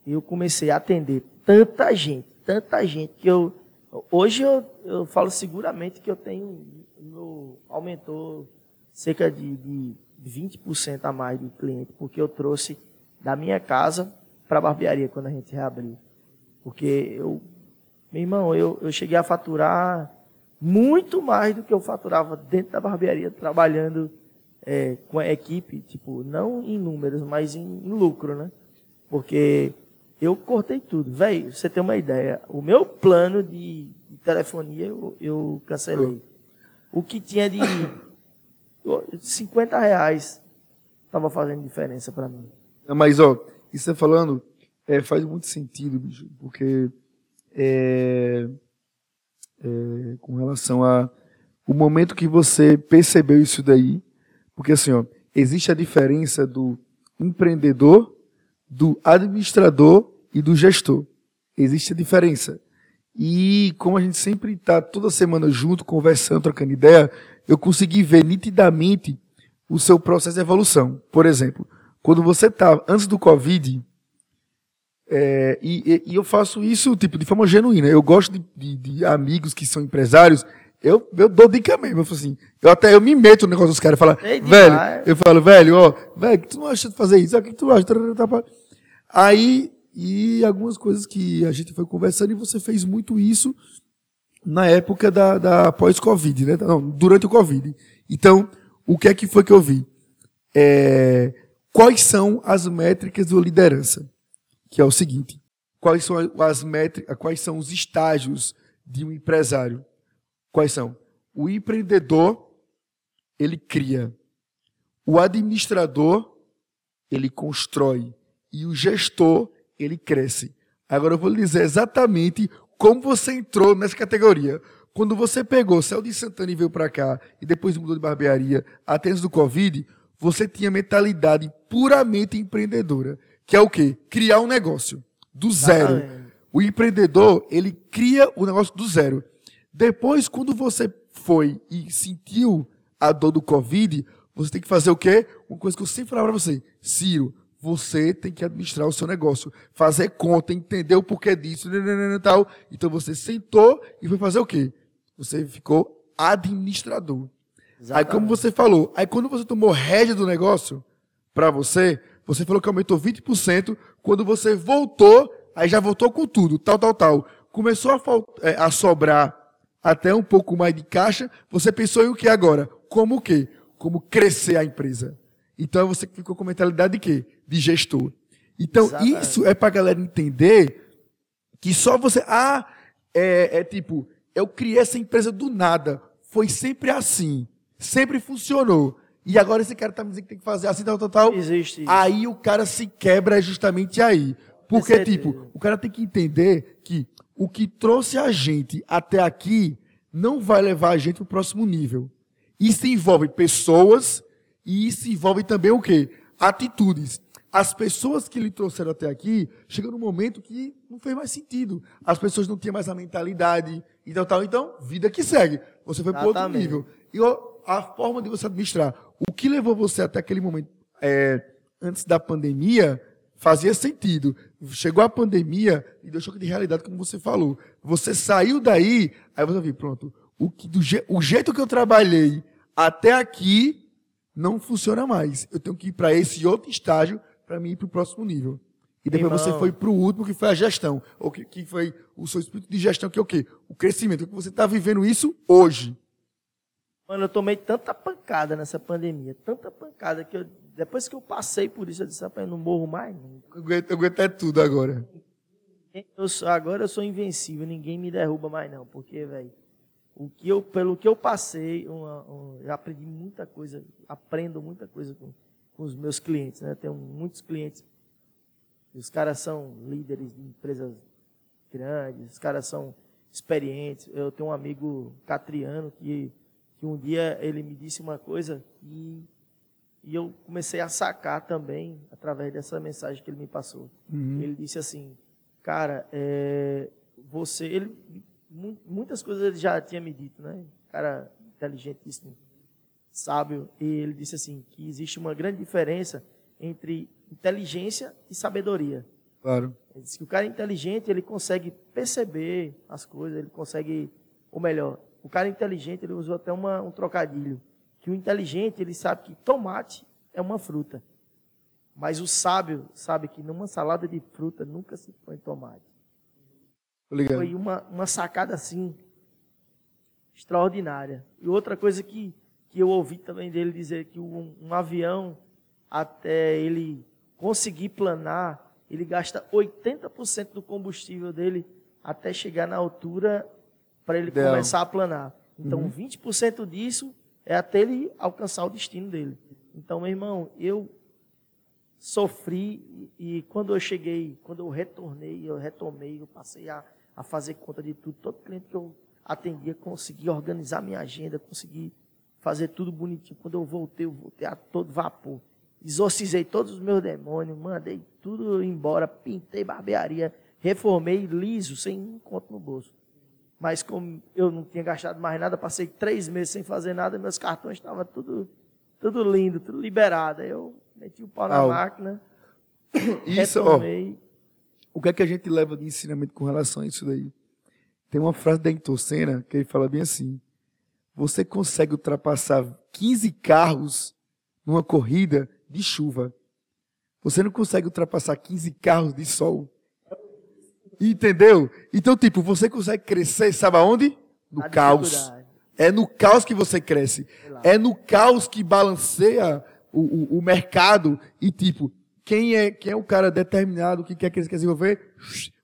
eu comecei a atender tanta gente, tanta gente, que eu. Hoje eu, eu falo seguramente que eu tenho. Meu, aumentou cerca de, de 20% a mais de cliente, porque eu trouxe da minha casa para a barbearia quando a gente reabriu. Porque eu. Meu irmão, eu, eu cheguei a faturar muito mais do que eu faturava dentro da barbearia, trabalhando é, com a equipe, tipo, não em números, mas em, em lucro, né? Porque eu cortei tudo. Velho, você tem uma ideia. O meu plano de, de telefonia eu, eu, cancelei. O que tinha de 50 reais estava fazendo diferença para mim. Mas, ó, isso você falando é, faz muito sentido, bicho, porque é, é, com relação a o momento que você percebeu isso daí, porque assim, ó, existe a diferença do empreendedor do administrador e do gestor. Existe a diferença. E como a gente sempre está toda semana junto, conversando, trocando ideia, eu consegui ver nitidamente o seu processo de evolução. Por exemplo, quando você está antes do Covid, é, e, e, eu faço isso tipo de forma genuína. Eu gosto de, de, de, amigos que são empresários Eu, eu dou dica mesmo. Eu, falo assim, eu até eu me meto no negócio dos caras e falo, Ei, velho, eu falo, velho, ó, velho, o que tu não acha de fazer isso? O que tu acha? Aí, e algumas coisas que a gente foi conversando e você fez muito isso na época da, da pós-Covid, né? Não, durante o Covid. Então, o que é que foi que eu vi? É, quais são as métricas da liderança? Que é o seguinte: quais são as métricas, quais são os estágios de um empresário? Quais são? O empreendedor, ele cria. O administrador, ele constrói. E o gestor, ele cresce. Agora eu vou lhe dizer exatamente como você entrou nessa categoria. Quando você pegou Céu de Santana e veio para cá, e depois mudou de barbearia, até antes do Covid, você tinha mentalidade puramente empreendedora. Que é o quê? Criar um negócio. Do zero. Exatamente. O empreendedor, ele cria o negócio do zero. Depois, quando você foi e sentiu a dor do Covid, você tem que fazer o quê? Uma coisa que eu sempre falava para você. Ciro, você tem que administrar o seu negócio. Fazer conta, entender o porquê disso, nananana e tal. Então você sentou e foi fazer o quê? Você ficou administrador. Aí Exatamente. como você falou, aí quando você tomou rédea do negócio para você, você falou que aumentou 20%, quando você voltou, aí já voltou com tudo, tal, tal, tal. Começou a, fal- é, a sobrar até um pouco mais de caixa, você pensou em o que agora? Como o quê? Como crescer a empresa. Então você ficou com mentalidade de quê? De gestor. Então Exatamente. isso é pra galera entender que só você. Ah, é, é tipo, eu criei essa empresa do nada. Foi sempre assim. Sempre funcionou. E agora esse cara tá me dizendo que tem que fazer assim, tal, tal, tal. Existe isso. Aí o cara se quebra justamente aí. Porque, certeza. tipo, o cara tem que entender que o que trouxe a gente até aqui não vai levar a gente pro próximo nível. Isso envolve pessoas e isso envolve também o quê? Atitudes. As pessoas que lhe trouxeram até aqui, chegou num momento que não fez mais sentido. As pessoas não tinham mais a mentalidade e tal, tal. Então, vida que segue. Você foi para outro nível. E a forma de você administrar, o que levou você até aquele momento, é, antes da pandemia, fazia sentido. Chegou a pandemia e deu choque de realidade, como você falou. Você saiu daí, aí você viu, pronto, o, que, do je, o jeito que eu trabalhei até aqui não funciona mais. Eu tenho que ir para esse outro estágio para mim ir para o próximo nível. E depois Irmão. você foi para o último, que foi a gestão. Ou que, que foi o seu espírito de gestão, que é o quê? O crescimento. Que você está vivendo isso hoje. Mano, eu tomei tanta pancada nessa pandemia, tanta pancada que eu, depois que eu passei por isso, eu disse, rapaz, eu não morro mais. Não. Eu aguento, eu aguento é tudo agora. Eu sou- agora eu sou invencível, ninguém me derruba mais não, porque, velho, o que eu, pelo que eu passei, uma- um- eu aprendi muita coisa, aprendo muita coisa com, com os meus clientes, né? Eu tenho muitos clientes, os caras são líderes de empresas grandes, os caras são experientes. Eu tenho um amigo catriano que, que um dia ele me disse uma coisa e, e eu comecei a sacar também através dessa mensagem que ele me passou. Ele disse assim, cara, é, você, ele, mu- muitas coisas ele já tinha me dito, né? Cara inteligentíssimo, sábio, e ele disse assim que existe uma grande diferença entre inteligência e sabedoria. Claro. Ele disse que o cara inteligente, ele consegue perceber as coisas, ele consegue, ou melhor, o cara inteligente, ele usou até uma, um trocadilho, que o inteligente, ele sabe que tomate é uma fruta, mas o sábio sabe que numa salada de fruta nunca se põe tomate. Tô ligado. Foi uma, uma sacada assim, extraordinária. E outra coisa que, que eu ouvi também dele dizer que um, um avião, até ele conseguir planar, ele gasta 80% do combustível dele até chegar na altura para ele Ideal. começar a planar. Então, 20% disso é até ele alcançar o destino dele. Então, meu irmão, eu sofri e, e quando eu cheguei, quando eu retornei, eu retomei, eu passei a, a fazer conta de tudo. Todo cliente que eu atendia, consegui organizar minha agenda, consegui fazer tudo bonitinho. Quando eu voltei, eu voltei a todo vapor. Exorcizei todos os meus demônios, mandei tudo embora, pintei barbearia, reformei liso, sem um conto no bolso. Mas como eu não tinha gastado mais nada, passei três meses sem fazer nada, meus cartões estavam tudo, tudo lindo, tudo liberado. Aí eu meti o pau na Ah, máquina, Isso, ó. retomei. O que é que a gente leva de ensinamento com relação a isso daí? Tem uma frase da Senna que ele fala bem assim: você consegue ultrapassar 15 carros numa corrida de chuva. Você não consegue ultrapassar 15 carros de sol. Entendeu? Então, tipo, você consegue crescer, sabe aonde? No caos. É no caos que você cresce. É no caos que balanceia o, o, o, mercado e, tipo, quem é, quem é o cara determinado que quer, quer desenvolver?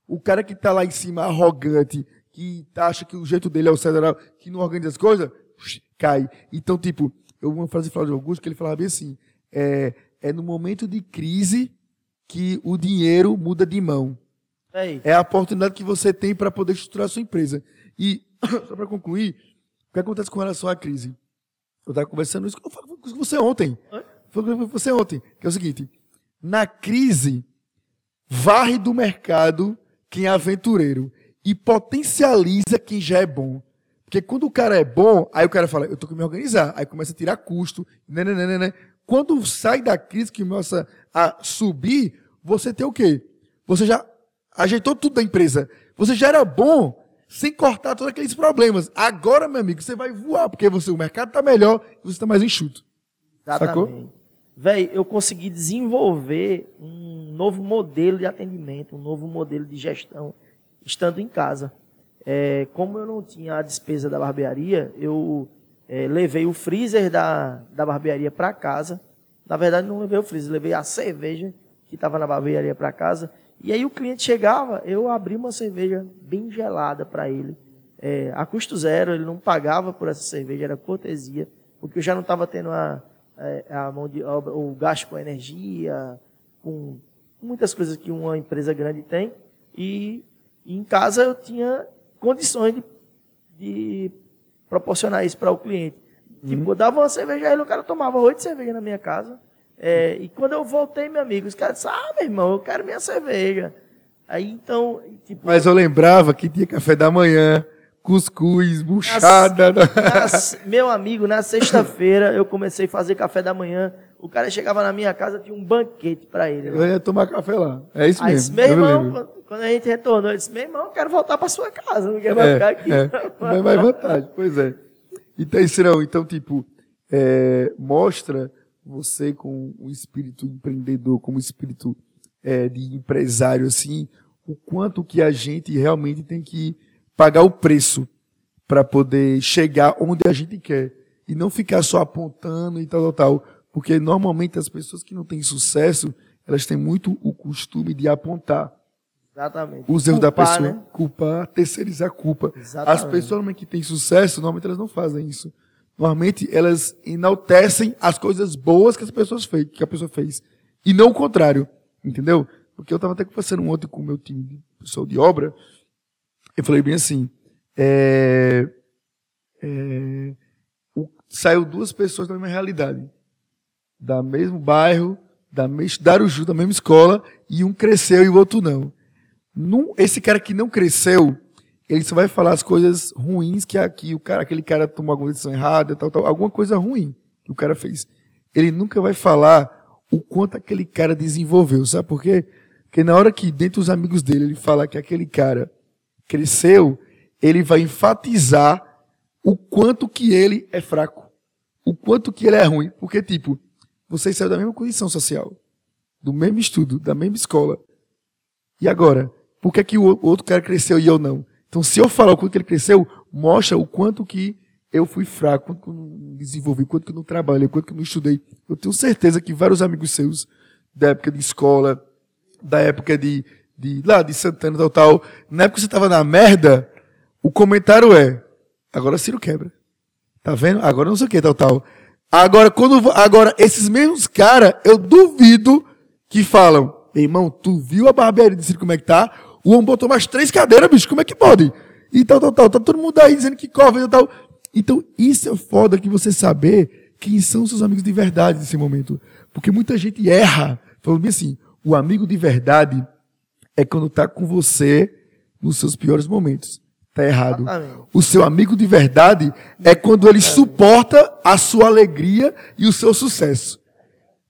O cara que está lá em cima, arrogante, que acha que o jeito dele é o federal, que não organiza as coisas, cai. Então, tipo, eu uma frase de Flávio Augusto que ele falava bem assim: é, é no momento de crise que o dinheiro muda de mão. É, é a oportunidade que você tem para poder estruturar a sua empresa. E, só para concluir, o que acontece com relação à crise? Eu estava conversando isso com você ontem. Foi com você ontem. Que é o seguinte: na crise, varre do mercado quem é aventureiro e potencializa quem já é bom. Porque quando o cara é bom, aí o cara fala, eu tô que me organizar. Aí começa a tirar custo. Né, né, né, né. Quando sai da crise que começa a subir, você tem o quê? Você já ajeitou tudo da empresa. Você já era bom sem cortar todos aqueles problemas. Agora, meu amigo, você vai voar, porque você, o mercado está melhor e você está mais enxuto. Exatamente. Sacou? Véi, eu consegui desenvolver um novo modelo de atendimento, um novo modelo de gestão, estando em casa. É, como eu não tinha a despesa da barbearia, eu é, levei o freezer da, da barbearia para casa. Na verdade, não levei o freezer, levei a cerveja que estava na barbearia para casa. E aí o cliente chegava, eu abri uma cerveja bem gelada para ele, é, a custo zero, ele não pagava por essa cerveja, era cortesia, porque eu já não estava tendo a, é, a, mão de, o gasto com energia, com muitas coisas que uma empresa grande tem. E, e em casa eu tinha condições de, de proporcionar isso para o cliente. Uhum. Tipo, eu dava uma cerveja a ele, o cara tomava oito cervejas na minha casa. É, e quando eu voltei, meu amigo, os caras disseram, ah, meu irmão, eu quero minha cerveja. Aí então. Tipo, Mas eu lembrava que tinha café da manhã, cuscuz, buchada. Na, meu amigo, na sexta-feira eu comecei a fazer café da manhã. O cara chegava na minha casa, tinha um banquete para ele. Eu ia tomar café lá. É isso Aí mesmo. Disse, meu irmão, quando a gente retornou, eu disse, meu irmão, eu quero voltar para sua casa, não quero mais é, ficar aqui. É, mais vantagem, pois é. Então, não, então, tipo, é, mostra você com o espírito empreendedor, como espírito é, de empresário, assim, o quanto que a gente realmente tem que pagar o preço para poder chegar onde a gente quer. E não ficar só apontando e tal, tal, tal. Porque normalmente as pessoas que não têm sucesso, elas têm muito o costume de apontar. Exatamente. Os erros da pessoa, né? culpar, terceirizar a culpa. Exatamente. As pessoas que têm sucesso, normalmente elas não fazem isso. Normalmente elas enaltecem as coisas boas que as pessoas fez, que a pessoa fez. E não o contrário. Entendeu? Porque eu estava até conversando ontem com o meu time de pessoal de obra. Eu falei bem assim. É, é, o, saiu duas pessoas da mesma realidade. Da mesmo bairro, da mesma, da mesma escola, e um cresceu e o outro não. Num, esse cara que não cresceu, ele só vai falar as coisas ruins que aqui o cara, aquele cara tomou alguma decisão errada, tal, tal, alguma coisa ruim que o cara fez. Ele nunca vai falar o quanto aquele cara desenvolveu, sabe por quê? Porque na hora que dentro dos amigos dele ele fala que aquele cara cresceu, ele vai enfatizar o quanto que ele é fraco, o quanto que ele é ruim, porque tipo, vocês saíram da mesma condição social, do mesmo estudo, da mesma escola. E agora, por que, que o outro cara cresceu e eu não? Então, se eu falar o quanto ele cresceu, mostra o quanto que eu fui fraco, quanto que eu não desenvolvi, quanto que eu não trabalhei, quanto que eu não estudei. Eu tenho certeza que vários amigos seus, da época de escola, da época de, de lá de Santana, tal, tal, na época que você estava na merda, o comentário é, agora Ciro quebra. Tá vendo? Agora não sei o que, tal, tal. Agora, quando, agora, esses mesmos caras, eu duvido que falam, irmão, tu viu a barbearia de Ciro como é que tá? O homem botou mais três cadeiras, bicho, como é que pode? E tal, tal, tal. Tá todo mundo aí dizendo que corre e tal. Então, isso é foda que você saber quem são seus amigos de verdade nesse momento. Porque muita gente erra. Falando bem assim, o amigo de verdade é quando tá com você nos seus piores momentos. Tá errado. O seu amigo de verdade é quando ele suporta a sua alegria e o seu sucesso.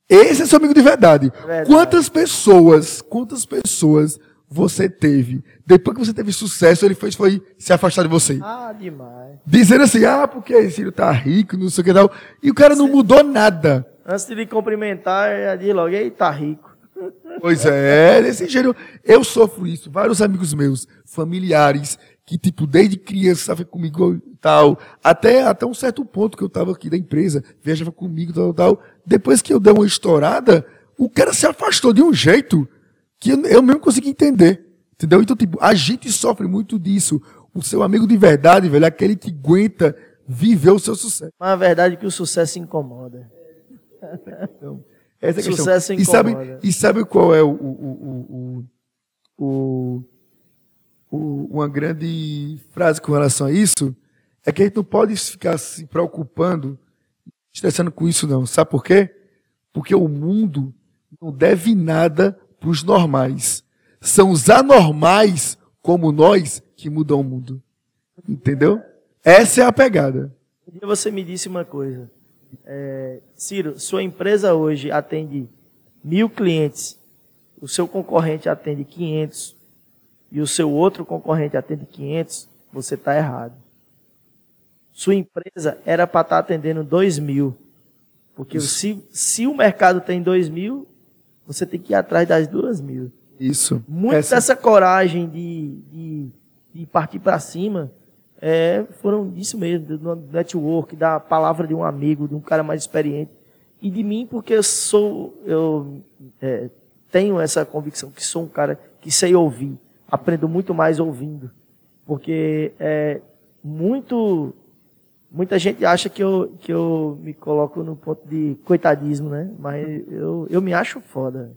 Esse é seu amigo de verdade. verdade. Quantas pessoas, quantas pessoas você teve depois que você teve sucesso, ele fez foi se afastar de você. Ah, demais. Dizendo assim, ah, porque esse filho tá rico, não sei o que tal. E o cara não mudou nada. Antes de lhe cumprimentar, já diz logo, ei, tá rico. Pois é, desse jeito. Eu sofro isso. Vários amigos meus, familiares, que, tipo, desde criança estava comigo e tal, até, até um certo ponto que eu estava aqui da empresa, viajava comigo tal, tal. Depois que eu dei uma estourada, o cara se afastou de um jeito que eu, eu mesmo consegui entender. Entendeu? Então, tipo, a gente sofre muito disso. O seu amigo de verdade, velho, é aquele que aguenta viver o seu sucesso. Mas a verdade é que o sucesso incomoda. Então, essa é a questão. Sucesso E sabe, incomoda. e sabe qual é o, o, o, o, o- uma grande frase com relação a isso? É que a gente não pode ficar se preocupando, estressando com isso, não. Sabe por quê? Porque o mundo não deve nada para os normais. São os anormais, como nós, que mudam o mundo. Entendeu? Essa é a pegada. Dia você me disse uma coisa. É, Ciro, sua empresa hoje atende mil clientes, o seu concorrente atende 500 e o seu outro concorrente atende 500, você está errado. Sua empresa era para estar atendendo 2 mil. Porque se, se o mercado tem 2 mil, você tem que ir atrás das 2 mil. Isso. Muito Essa- dessa coragem de, de, de partir para cima é, foram disso mesmo, do network, da palavra de um amigo, de um cara mais experiente. E de mim, porque eu sou, eu é, tenho essa convicção que sou um cara que sei ouvir, aprendo muito mais ouvindo. Porque é muito. Muita gente acha que eu, que eu me coloco no ponto de coitadismo, né? Mas eu, eu me acho foda.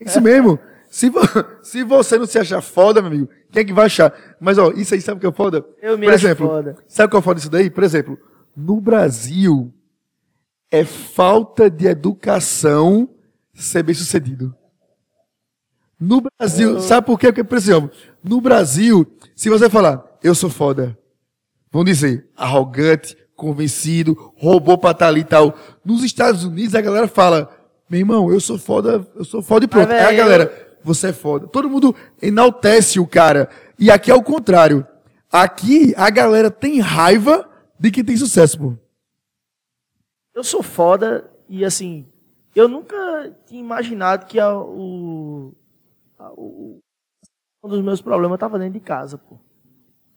Isso mesmo. Se, vo- se você não se achar foda, meu amigo, quem é que vai achar? Mas, ó, isso aí sabe o que é foda? Eu me Por acho exemplo, foda. sabe o que é foda disso daí? Por exemplo, no Brasil, é falta de educação ser bem sucedido. No Brasil, sabe por quê? Porque, por exemplo, no Brasil, se você falar, eu sou foda, vão dizer, arrogante, convencido, roubou pra estar ali e tal. Nos Estados Unidos, a galera fala, meu irmão, eu sou foda, eu sou foda e pronto. Aí a galera, você é foda. Todo mundo enaltece o cara. E aqui é o contrário. Aqui, a galera tem raiva de quem tem sucesso, pô. Eu sou foda e assim, eu nunca tinha imaginado que a- o, a- o- um dos meus problemas estava dentro de casa, pô.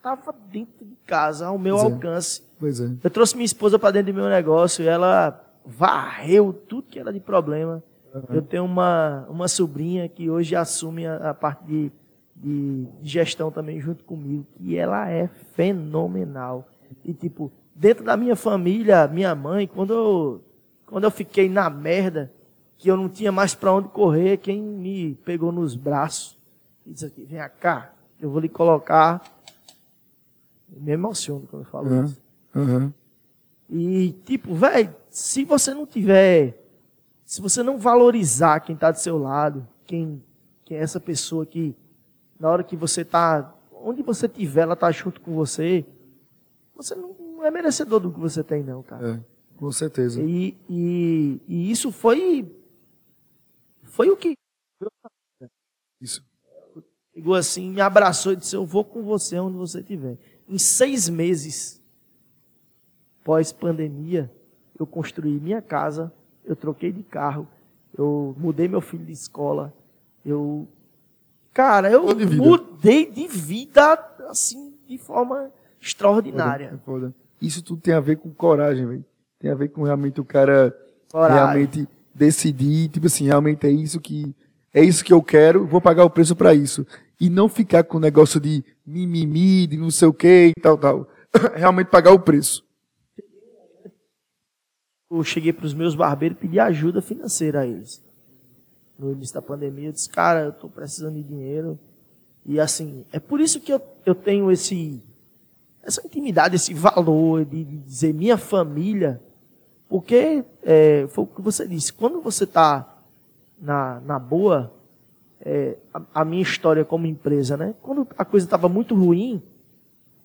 Tava dentro de casa, ao meu Pois é. alcance. Pois é. Eu trouxe minha esposa para dentro do meu negócio e ela varreu tudo que era de problema. Eu tenho uma, uma sobrinha que hoje assume a, a parte de, de gestão também junto comigo, que ela é fenomenal. E tipo, dentro da minha família, minha mãe, quando eu, quando eu fiquei na merda, que eu não tinha mais para onde correr, quem me pegou nos braços e disse aqui, vem cá, eu vou lhe colocar. Eu me emociono quando eu falo Aham. isso. Aham. E, tipo, velho, se você não tiver. Se você não valorizar quem está do seu lado, quem, quem é essa pessoa que, na hora que você tá. Onde você tiver, ela tá junto com você, você não, não é merecedor do que você tem, não, cara. É, com certeza. E, e, e isso foi. Foi o que Isso. chegou assim, me abraçou e disse: Eu vou com você onde você estiver. Em seis meses, pós-pandemia, eu construí minha casa, eu troquei de carro, eu mudei meu filho de escola, eu. Cara, eu de mudei de vida, assim, de forma extraordinária. foda. Isso tudo tem a ver com coragem, velho. Tem a ver com realmente o cara Coragem. realmente decidir, tipo assim, realmente é isso que é isso que eu quero, vou pagar o preço pra isso. E não ficar com o negócio de mimimi, de não sei o que e tal, tal. realmente pagar o preço. eu cheguei para os meus barbeiros e pedi ajuda financeira a eles. No início da pandemia, eu disse, cara, eu estou precisando de dinheiro. E assim, é por isso que eu, eu tenho esse, essa intimidade, esse valor de, de dizer minha família. Porque é, foi o que você disse, quando você está na, na boa, é, a, a minha história como empresa, né? Quando a coisa estava muito ruim,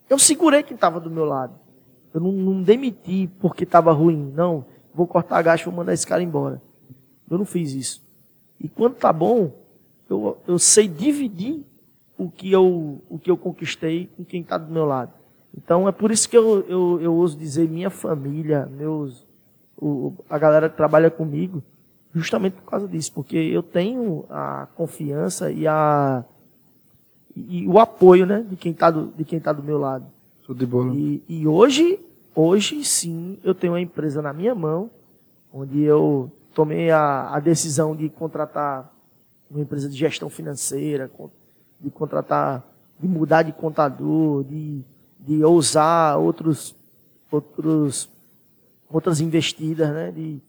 eu segurei quem estava do meu lado. Eu não, não demiti porque estava ruim. Não, vou cortar a gasto, vou mandar esse cara embora. Eu não fiz isso. E quando tá bom, eu, eu sei dividir o que eu, o que eu conquistei com quem está do meu lado. Então é por isso que eu, eu, eu ouso dizer minha família, meus, o, a galera que trabalha comigo, justamente por causa disso, porque eu tenho a confiança e, a, e o apoio né, de quem está do, de quem tá do meu lado. Tudo de boa. E, e hoje, hoje sim, eu tenho uma empresa na minha mão, onde eu tomei a, a decisão de contratar uma empresa de gestão financeira, de contratar, de mudar de contador, de, de ousar outros, outros, outras investidas, né? De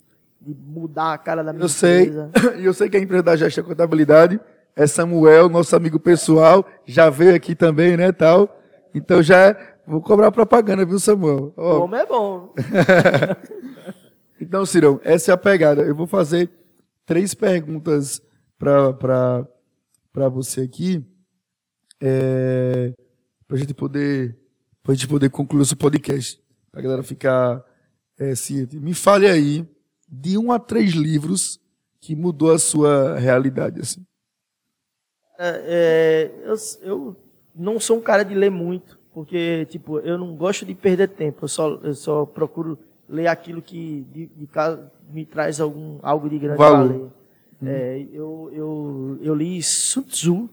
mudar a cara da minha eu sei, empresa. Eu sei que a empresa da Gestão Contabilidade é Samuel, nosso amigo pessoal, já veio aqui também, né, tal. Então já vou cobrar propaganda, viu, Samuel? Como é bom. então, Cirão, essa é a pegada. Eu vou fazer três perguntas para você aqui é, para a gente poder para gente poder concluir esse podcast, para a galera ficar é, ciente. Me fale aí de um a três livros que mudou a sua realidade assim. É, é, eu, eu não sou um cara de ler muito, porque tipo eu não gosto de perder tempo. Eu só eu só procuro ler aquilo que de, de me traz algum algo de grande valor. valor. Hum. É, eu, eu, eu li Sun Tzu,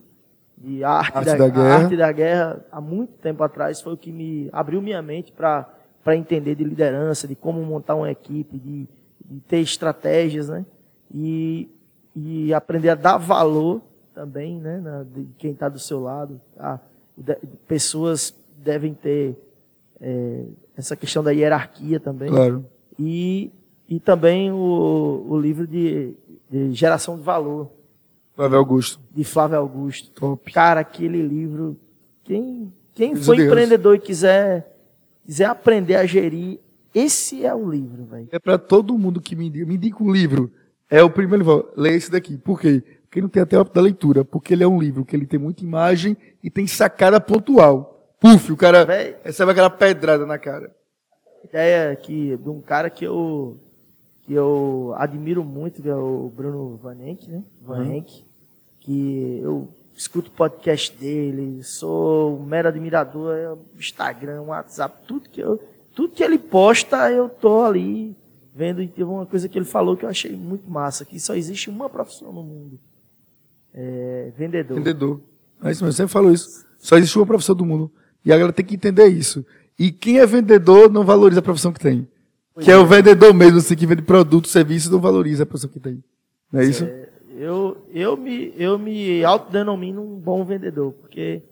de arte, arte da, da, guerra. arte da guerra há muito tempo atrás foi o que me abriu minha mente para para entender de liderança, de como montar uma equipe, de, de ter estratégias, né? E, e aprender a dar valor também, né? Na, de quem está do seu lado. A, de, pessoas devem ter é, essa questão da hierarquia também. Claro. E, e também o, o livro de, de geração de valor, Flávio Augusto. De Flávio Augusto. Top. Cara, aquele livro. Quem, quem for empreendedor e quiser, quiser aprender a gerir, esse é o livro, velho. É para todo mundo que me indica. Me indica um livro. É o primeiro livro. Leia esse daqui. Por quê? Porque não tem até o da leitura. Porque ele é um livro que ele tem muita imagem e tem sacada pontual. Puf, o cara véio, recebe aquela pedrada na cara. Ideia que, de um cara que eu que eu admiro muito, que é o Bruno Vanenck, né? Vanenck, uhum. que eu escuto o podcast dele, sou um mero admirador, é Instagram, WhatsApp, tudo que eu, tudo que ele posta, eu tô ali vendo e teve uma coisa que ele falou que eu achei muito massa, que só existe uma profissão no mundo. É, vendedor. Vendedor. É isso mesmo, sempre falou isso. Só existe uma profissão do mundo. E a galera tem que entender isso. E quem é vendedor não valoriza a profissão que tem. Pois que é. é. o vendedor mesmo, assim, que vende produto, serviço, não valoriza a pessoa que tem. Não é isso? É, eu, eu me, eu me autodenomino um bom vendedor, porque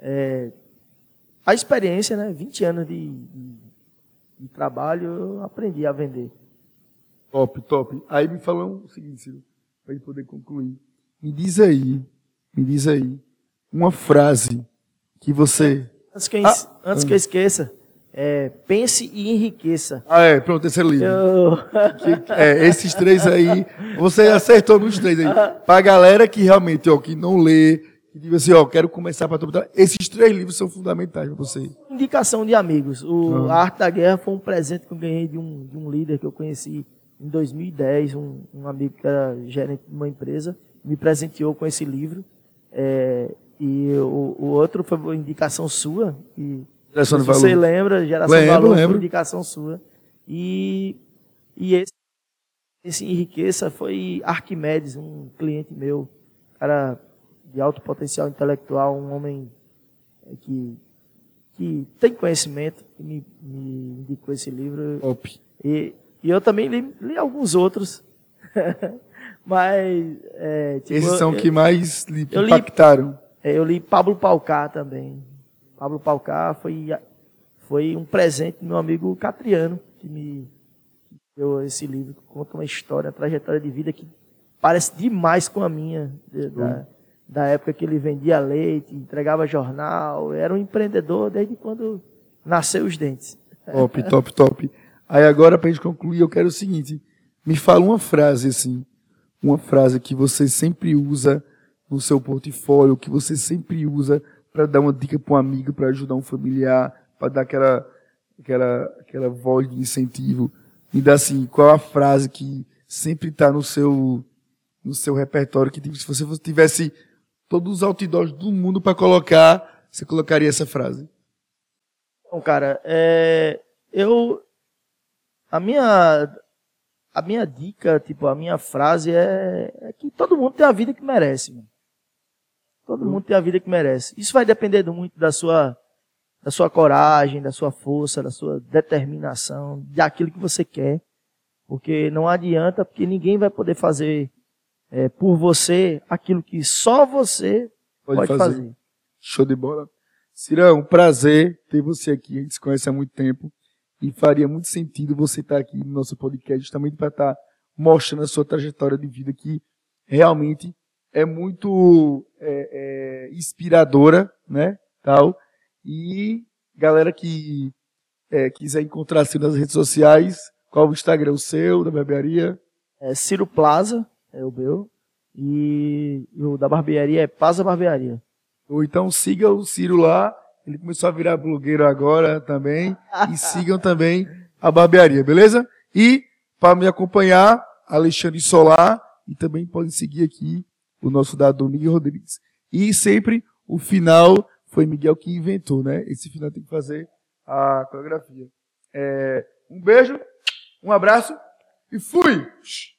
é, a experiência, né, 20 anos de, de, de, trabalho, eu aprendi a vender. Top, top. Aí me falou o seguinte, Ciro, para gente poder concluir. Me diz aí, me diz aí, uma frase que você... Antes que eu, ah, antes que eu esqueça, é, pense e enriqueça. Ah, é, pronto, terceiro livro. Eu... Que, é, esses três aí, você acertou nos três aí. Pra galera que realmente, ó, que não lê, que diz assim, ó, quero começar para tudo. Esses três livros são fundamentais para você. Indicação de amigos. O, A Arte da Guerra foi um presente que eu ganhei de um, de um líder que eu conheci em 2010, um, um amigo que era gerente de uma empresa, me presenteou com esse livro. É, e o, o outro foi uma indicação sua, e Geração de valor. Você lembra, geração lembro, de valor lembro. foi indicação sua. E, e esse, esse Enriqueça foi Arquimedes, um cliente meu, cara de alto potencial intelectual, um homem é, que, que tem conhecimento, que me, me indicou esse livro. Op. E, e eu também li, li alguns outros. Mas. É, tipo, Esses são os que mais lhe impactaram. Li, é, eu li Pablo Palcar também. Pablo Palcar foi, foi um presente do meu amigo Catriano, que me deu esse livro, que conta uma história, uma trajetória de vida que parece demais com a minha, de, da, da época que ele vendia leite, entregava jornal, era um empreendedor desde quando nasceu os dentes. Top, top, top. Aí agora, para a gente concluir, eu quero o seguinte, me fala uma frase assim, uma frase que você sempre usa no seu portfólio, que você sempre usa para dar uma dica para um amigo, para ajudar um familiar, para dar aquela, aquela, aquela voz de incentivo. Me dá assim, qual a frase que sempre está no seu, no seu repertório, que se você tivesse todos os outdoors do mundo para colocar, você colocaria essa frase? Bom, cara, é, eu a minha a minha dica, tipo, a minha frase é, é que todo mundo tem a vida que merece, mano. Todo mundo tem a vida que merece. Isso vai depender muito da sua da sua coragem, da sua força, da sua determinação, daquilo que você quer. Porque não adianta, porque ninguém vai poder fazer é, por você aquilo que só você pode, pode fazer. fazer. Show de bola. Cirão, prazer ter você aqui. A gente se conhece há muito tempo e faria muito sentido você estar aqui no nosso podcast justamente para estar mostrando a sua trajetória de vida que realmente é muito é, é, inspiradora, né? Tal. E galera que é, quiser encontrar assim nas redes sociais, qual o Instagram o seu, da barbearia? É Ciro Plaza, é o meu. E, e o da barbearia é Plaza Barbearia. Ou então siga o Ciro lá. Ele começou a virar blogueiro agora também. e sigam também a barbearia, beleza? E para me acompanhar, Alexandre Solar. E também podem seguir aqui o nosso dado Miguel Rodrigues. E sempre o final foi Miguel que inventou, né? Esse final tem que fazer a coreografia. É, um beijo, um abraço e fui!